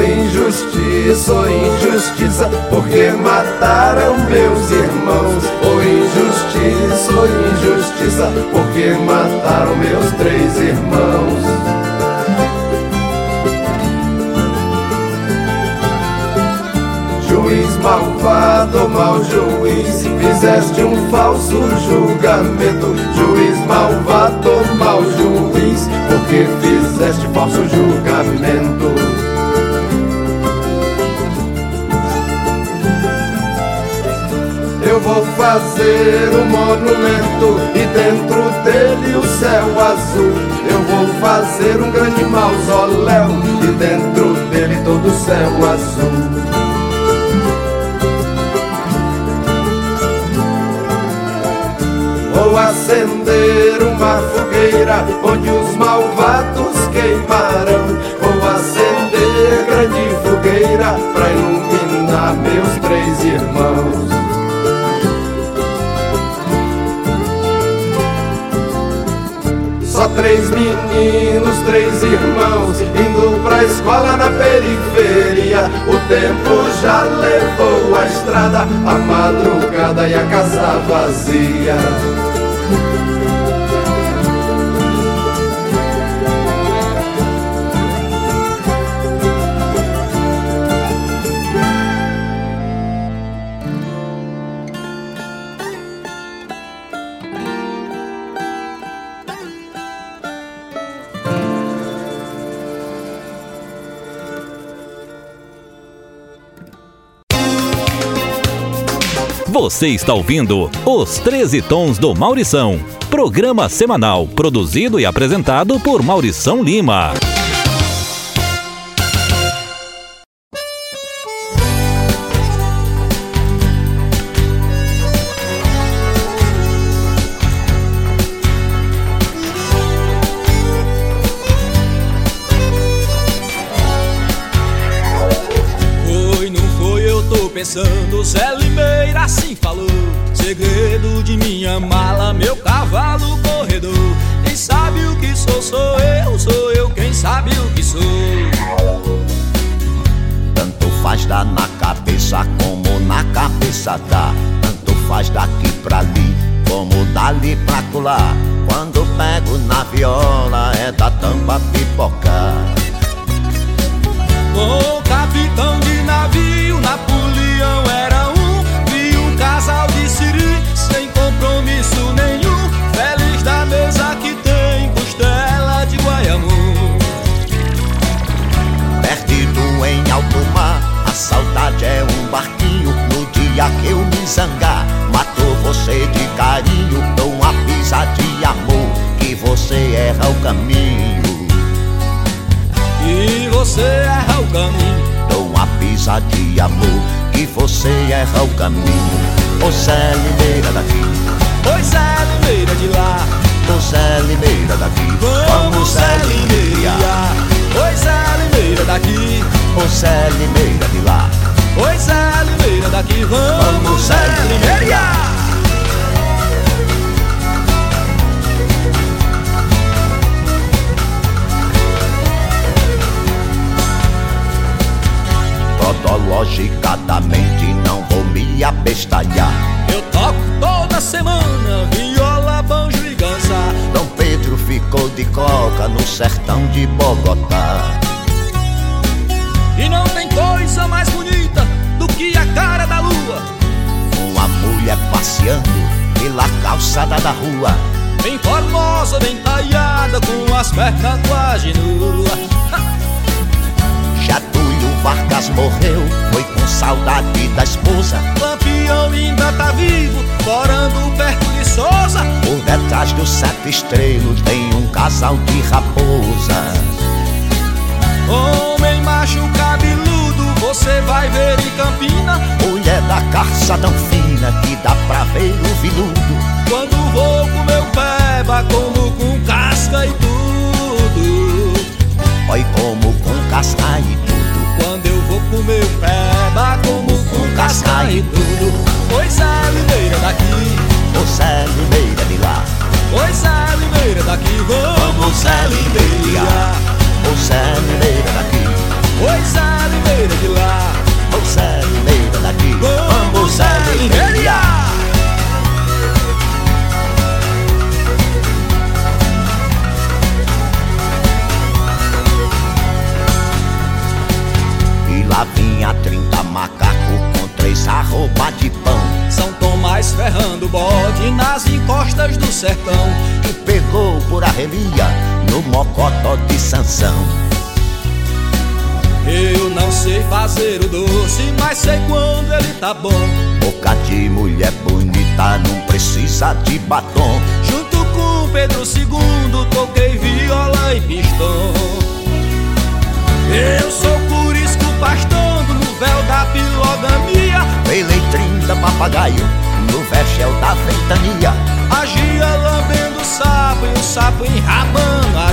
Injustiça, oh injustiça, porque mataram meus irmãos. Oh injustiça, oh injustiça, porque mataram meus três irmãos. juiz malvado, mau juiz, fizeste um falso julgamento. Juiz malvado, mau juiz, porque fizeste falso julgamento. Eu vou fazer um monumento e dentro dele o céu azul. Eu vou fazer um grande mausoléu e dentro dele todo o céu azul. Vou acender uma fogueira onde os malvados queimarão. Vou acender grande fogueira para iluminar meus três irmãos. Três meninos, três irmãos, indo pra escola na periferia. O tempo já levou a estrada, a madrugada e a casa vazia. Você está ouvindo Os 13 Tons do Maurição, programa semanal produzido e apresentado por Maurição Lima. Tampa passeando pela calçada da rua. Bem formosa, bem talhada, com as pernas quase nuas. Getúlio Vargas morreu, foi com saudade da esposa. Lampião ainda tá vivo, morando perto de Souza. Por detrás do sete estrelo tem um casal de raposas. Homem macho cabeludo, você vai ver em Campina. Mulher da carça tão que dá pra ver o viludo. Quando vou com meu peba, como com casca e tudo. Oi como com casca e tudo. Quando eu vou com meu peba, como com casca e tudo. Pois é, Limeira daqui, Ô Zé Limeira de lá. pois é, Limeira daqui, vamos, Zé Limeira. Ô Zé Limeira daqui. Pois é, contigo ambos se E Lá vinha 30 macaco com três arroba de pão. São Tomás ferrando bode nas encostas do sertão. Que pegou por arrelia no mocotó de Sansão. Eu não sei fazer o doce, mas sei quando ele tá bom. Boca de mulher bonita não precisa de batom. Junto com Pedro II, toquei viola e pistão. Eu sou curisco pastando no véu da pilogamia. Peletrim da papagaio no vergel da ventania. Agia lambendo o sapo e o sapo enrabando a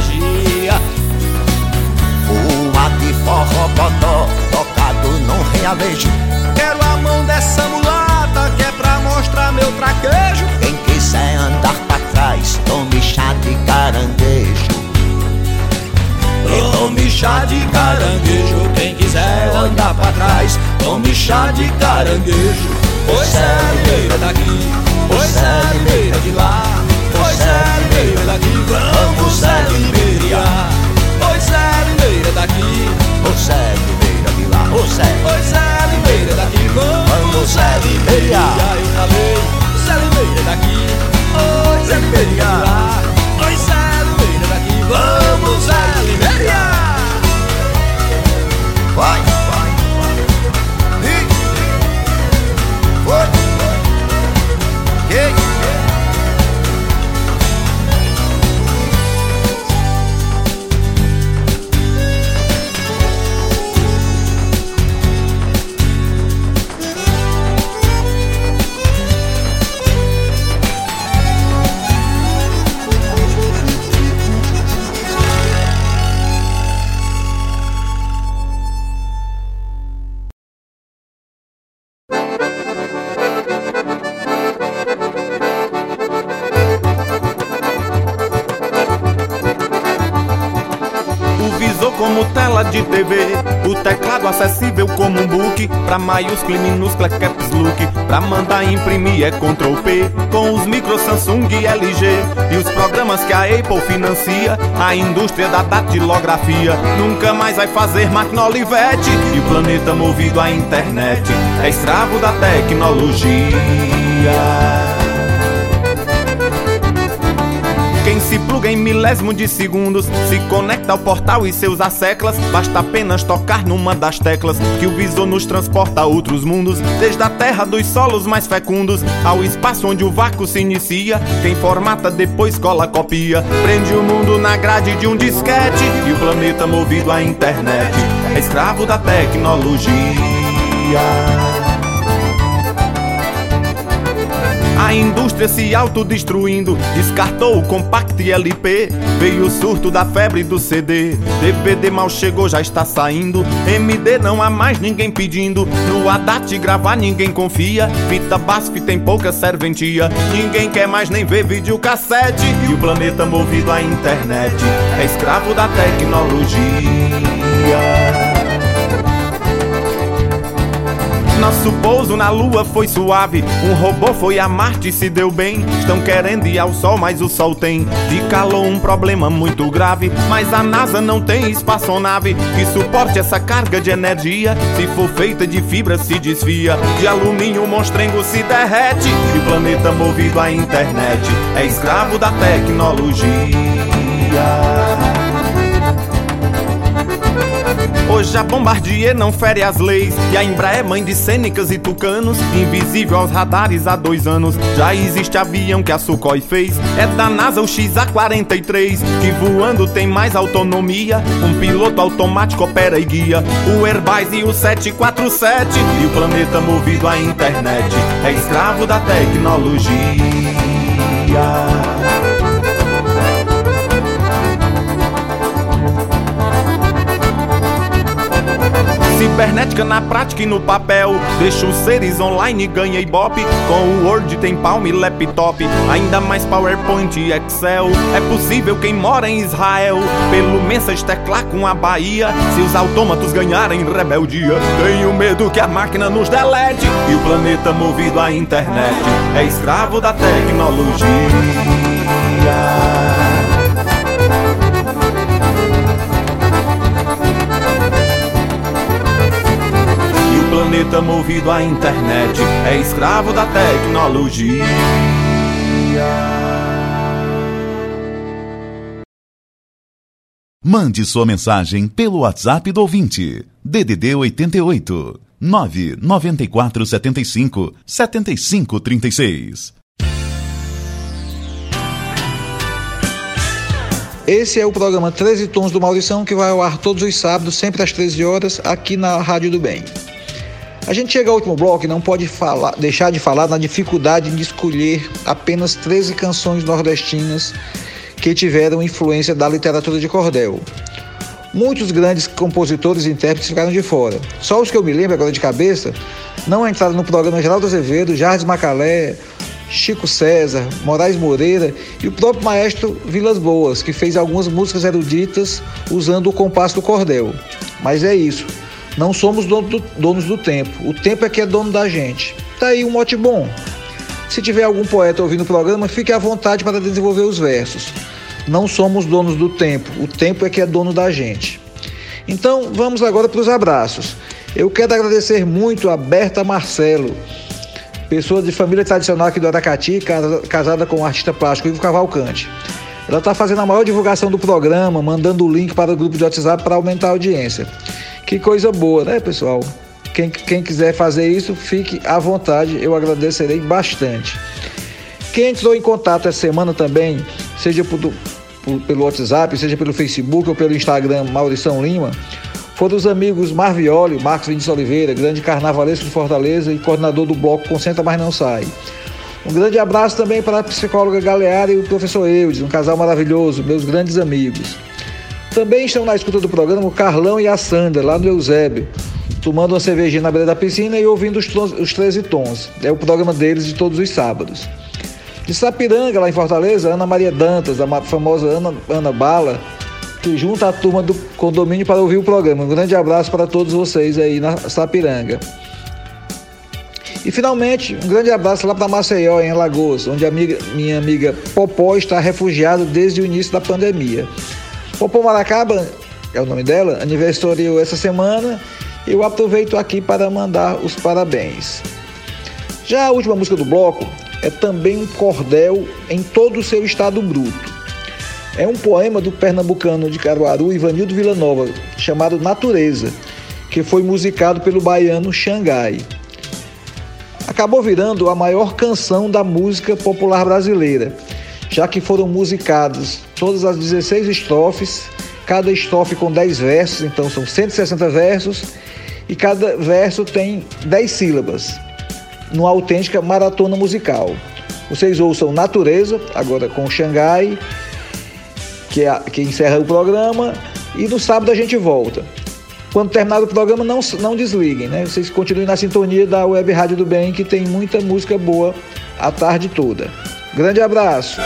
Uma de forró bodó, tocado num realejo. Quero a mão dessa mulata que é pra mostrar meu traquejo. Quem quiser andar pra trás, tome chá de caranguejo. Tome chá de caranguejo, quem quiser andar pra trás, tome chá de caranguejo. Pois é limeira daqui, pois é limeira de lá, pois é limeira daqui, vamos é limeira. Pois é limeira daqui, pois é limeira de lá, pois é, pois é limeira daqui, vamos é limeira. Eu falei, pois é limeira daqui, maiúsculo e minúscula caps look. Pra mandar imprimir é Ctrl P Com os micros Samsung e LG E os programas que a Apple financia A indústria da datilografia. Nunca mais vai fazer máquina Olivetti E o planeta movido à internet É escravo da tecnologia pluga em milésimo de segundos se conecta ao portal e seus asseclas. Basta apenas tocar numa das teclas que o visor nos transporta a outros mundos. Desde a terra dos solos mais fecundos ao espaço onde o vácuo se inicia. Quem formata depois cola copia. Prende o mundo na grade de um disquete e o planeta movido à internet. É escravo da tecnologia. A indústria se autodestruindo, descartou o compact LP. Veio o surto da febre do CD. DVD mal chegou, já está saindo. MD não há mais ninguém pedindo. No ADAT gravar ninguém confia. Fita BASF tem pouca serventia. Ninguém quer mais nem ver videocassete. E o planeta movido à internet é escravo da tecnologia. Nosso pouso na lua foi suave. Um robô foi a Marte e se deu bem. Estão querendo ir ao sol, mas o sol tem de calor um problema muito grave. Mas a NASA não tem espaçonave que suporte essa carga de energia. Se for feita de fibra, se desvia. De alumínio, o monstrengo se derrete. E o planeta movido à internet é escravo da tecnologia. Hoje a Bombardier não fere as leis. E a Embraer é mãe de cênicas e tucanos. Invisível aos radares há dois anos. Já existe avião que a Sukhoi fez. É da NASA o XA-43 Que voando tem mais autonomia. Um piloto automático opera e guia. O Airbus e o 747 E o planeta movido à internet. É escravo da tecnologia Cibernética na prática e no papel. Deixa os seres online, ganha ibope. Com o Word tem Palm e laptop. Ainda mais PowerPoint e Excel. É possível quem mora em Israel. Pelo Message teclar com a Bahia. Se os autômatos ganharem rebeldia Tenho medo que a máquina nos delete. E o planeta movido à internet É escravo da tecnologia planeta movido à internet, é escravo da tecnologia. Mande sua mensagem pelo WhatsApp do ouvinte. DDD 88 994 75 75 36. Esse é o programa 13 Tons do Maurição que vai ao ar todos os sábados, sempre às 13 horas, aqui na Rádio do Bem. A gente chega ao último bloco e não pode falar, deixar de falar na dificuldade de escolher apenas 13 canções nordestinas que tiveram influência da literatura de cordel. Muitos grandes compositores e intérpretes ficaram de fora. Só os que eu me lembro agora de cabeça não entraram no programa Geraldo Azevedo, Jardim Macalé, Chico César, Moraes Moreira e o próprio maestro Vilas Boas, que fez algumas músicas eruditas usando o compasso do cordel. Mas é isso. Não somos donos do, donos do tempo. O tempo é que é dono da gente. Tá aí um mote bom. Se tiver algum poeta ouvindo o programa, fique à vontade para desenvolver os versos. Não somos donos do tempo. O tempo é que é dono da gente. Então, vamos agora para os abraços. Eu quero agradecer muito a Berta Marcelo, pessoa de família tradicional aqui do Aracati, casada com o artista plástico Ivo Cavalcante. Ela está fazendo a maior divulgação do programa, mandando o link para o grupo de WhatsApp para aumentar a audiência. Que coisa boa, né, pessoal? Quem, quem quiser fazer isso, fique à vontade, eu agradecerei bastante. Quem entrou em contato essa semana também, seja por, por, pelo WhatsApp, seja pelo Facebook ou pelo Instagram Maurição Lima, foram os amigos Marvioli, Marcos Vinícius Oliveira, grande carnavalesco de Fortaleza e coordenador do bloco Concentra Mas Não Sai. Um grande abraço também para a psicóloga Galeara e o professor Eudes, um casal maravilhoso, meus grandes amigos. Também estão na escuta do programa o Carlão e a Sandra, lá no Eusébio, tomando uma cervejinha na beira da piscina e ouvindo os, os 13 tons. É o programa deles de todos os sábados. De Sapiranga, lá em Fortaleza, Ana Maria Dantas, a famosa Ana, Ana Bala, que junta a turma do condomínio para ouvir o programa. Um grande abraço para todos vocês aí na Sapiranga. E finalmente, um grande abraço lá para Maceió, em Alagoas, onde a minha amiga Popó está refugiada desde o início da pandemia. Popó Maracaba, é o nome dela, aniversariou essa semana. Eu aproveito aqui para mandar os parabéns. Já a última música do bloco é também um cordel em todo o seu estado bruto. É um poema do pernambucano de Caruaru, Ivanildo Villanova, chamado Natureza, que foi musicado pelo baiano Xangai. Acabou virando a maior canção da música popular brasileira, já que foram musicadas todas as 16 estrofes, cada estrofe com 10 versos, então são 160 versos, e cada verso tem 10 sílabas numa autêntica maratona musical. Vocês ouçam Natureza, agora com Xangai, que, é, que encerra o programa, e no sábado a gente volta. Quando terminar o programa, não, não desliguem, né? Vocês continuem na sintonia da Web Rádio do Bem, que tem muita música boa a tarde toda. Grande abraço!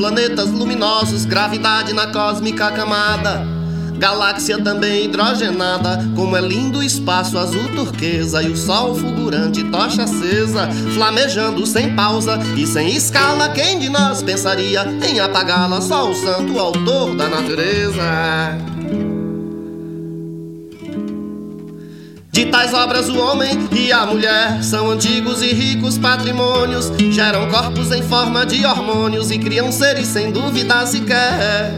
Planetas luminosos, gravidade na cósmica camada. Galáxia também hidrogenada, como é lindo o espaço azul turquesa e o sol fulgurante, tocha acesa, flamejando sem pausa e sem escala. Quem de nós pensaria em apagá-la? Só o santo autor da natureza. De tais obras, o homem e a mulher são antigos e ricos patrimônios, geram corpos em forma de hormônios e criam seres sem dúvida sequer.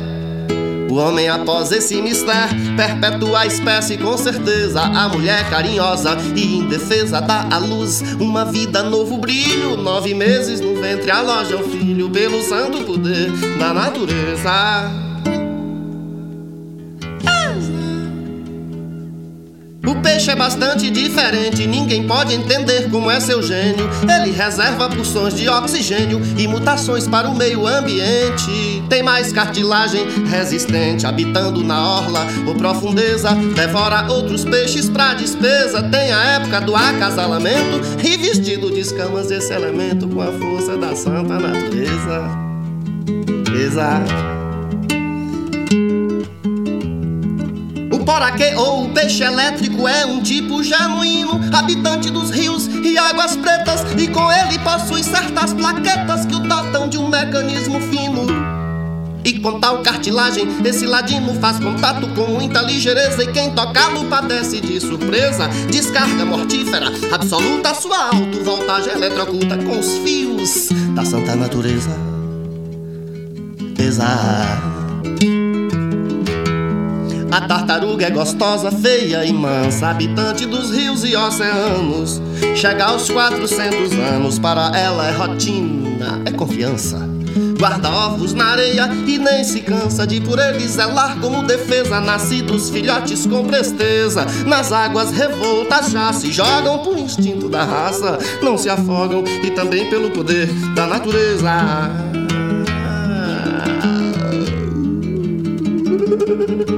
O homem, após esse mistério, perpetua a espécie com certeza. A mulher carinhosa e indefesa dá à luz uma vida, novo brilho. Nove meses no ventre aloja o filho pelo santo poder da natureza. O peixe é bastante diferente, ninguém pode entender como é seu gênio. Ele reserva porções de oxigênio e mutações para o meio ambiente. Tem mais cartilagem resistente, habitando na orla ou profundeza. Devora outros peixes pra despesa. Tem a época do acasalamento e vestido de escamas esse elemento com a força da santa natureza. Exato. O poraquê ou o peixe elétrico é um tipo genuíno, habitante dos rios e águas pretas, e com ele possui certas plaquetas que o dotam de um mecanismo fino. E com tal cartilagem, esse ladino faz contato com muita ligeireza. E quem tocá-lo padece de surpresa. Descarga mortífera, absoluta sua alto-voltagem eletrocuta com os fios da santa natureza. Exato. A tartaruga é gostosa, feia e mansa, habitante dos rios e oceanos. Chega aos 400 anos, para ela é rotina, é confiança. Guarda ovos na areia e nem se cansa de por eles zelar como defesa. Nascidos filhotes com presteza, nas águas revoltas já se jogam por instinto da raça. Não se afogam e também pelo poder da natureza.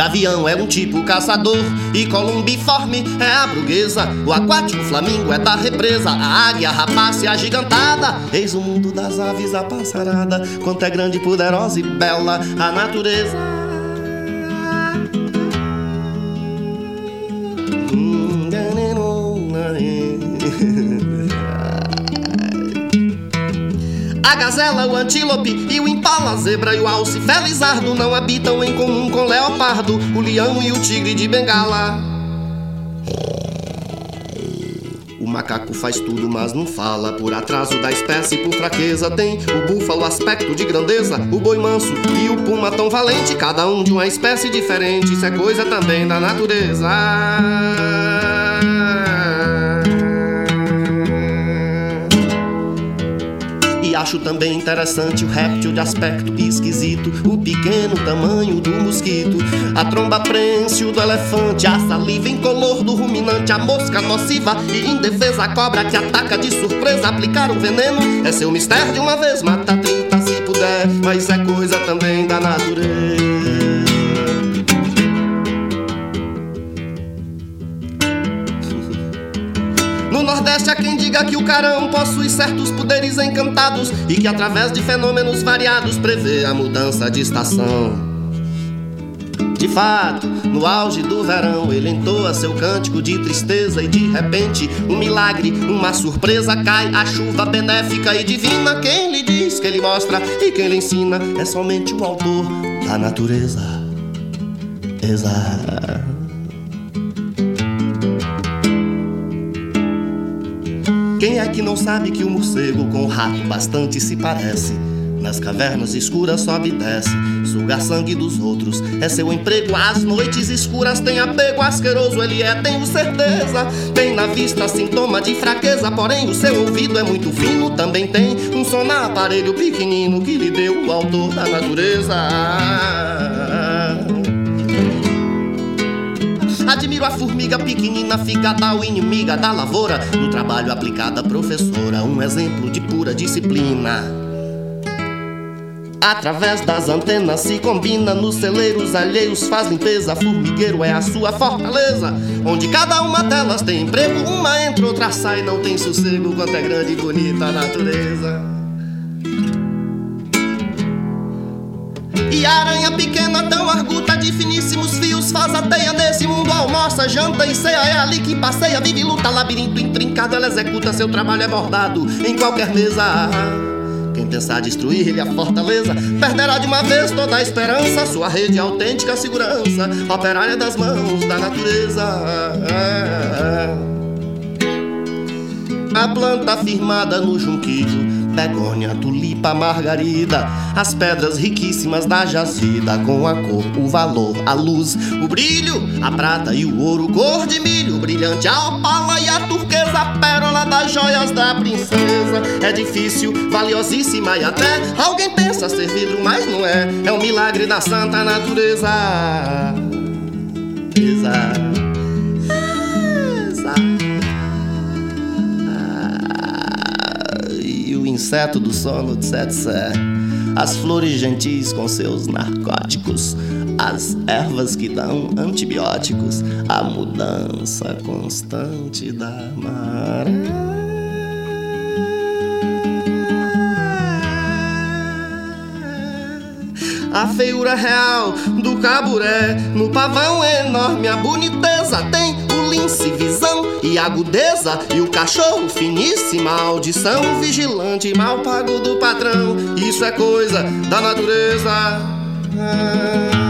gavião é um tipo caçador e columbiforme é a bruguesa. O aquático flamingo é da represa, a águia, rapaz e a gigantada. Eis o mundo das aves, a passarada, quanto é grande, poderosa e bela a natureza. A gazela, o antílope e o impala, a zebra e o alce felizardo não habitam em comum com o leopardo, o leão e o tigre de bengala. O macaco faz tudo, mas não fala. Por atraso da espécie, por fraqueza, tem o búfalo aspecto de grandeza, o boi manso e o puma tão valente, cada um de uma espécie diferente. Isso é coisa também da natureza. Acho também interessante. O réptil de aspecto esquisito, o pequeno tamanho do mosquito, a tromba prênsil do elefante, a saliva incolor do ruminante, a mosca nociva e indefesa, a cobra que ataca de surpresa, aplicar o veneno é seu mistério de uma vez, mata 30 se puder, mas é coisa também da natureza. Há quem diga que o carão possui certos poderes encantados e que através de fenômenos variados prevê a mudança de estação. De fato, no auge do verão, ele entoa seu cântico de tristeza e de repente, um milagre, uma surpresa cai, a chuva benéfica e divina. Quem lhe diz que ele mostra e quem lhe ensina é somente o autor da natureza. Exato. Quem é que não sabe que o morcego com o rato bastante se parece? Nas cavernas escuras sobe e desce, sangue dos outros. É seu emprego, às noites escuras tem apego asqueroso, ele é, tenho certeza. Tem na vista sintoma de fraqueza, porém o seu ouvido é muito fino. Também tem um som na aparelho pequenino que lhe deu o autor da natureza. Admiro a formiga pequenina, figada o inimiga da lavoura. No trabalho aplicada, professora, um exemplo de pura disciplina. Através das antenas se combina nos celeiros alheios, faz limpeza. Formigueiro é a sua fortaleza, onde cada uma delas tem emprego. Uma entra, outra sai, não tem sossego. Quanto é grande e bonita a natureza. Aranha pequena, tão arguta de finíssimos fios, faz a teia desse mundo, almoça, janta e ceia. É ali que passeia, vive, luta, labirinto intrincado. Ela executa, seu trabalho é bordado em qualquer mesa. Quem pensar destruir-lhe a fortaleza Perderá de uma vez toda a esperança Sua rede é autêntica segurança Operária das mãos da natureza A planta firmada no junquilho begônia, tulipa, margarida, as pedras riquíssimas da jazida, com a cor, o valor, a luz, o brilho, a prata e o ouro, cor de milho, brilhante, a opala e a turquesa, a pérola das joias da princesa. É difícil, valiosíssima e até alguém pensa ser vidro, mas não é. É um milagre da santa natureza. Exato. Inseto do sono, etc. As flores gentis com seus narcóticos, as ervas que dão antibióticos, a mudança constante da maré. a feiura real do caburé. No pavão enorme a boniteza tem visão e agudeza. E o cachorro finíssima audição, vigilante mal pago do patrão. Isso é coisa da natureza. Ah.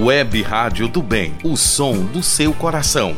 Web Rádio do Bem, o som do seu coração.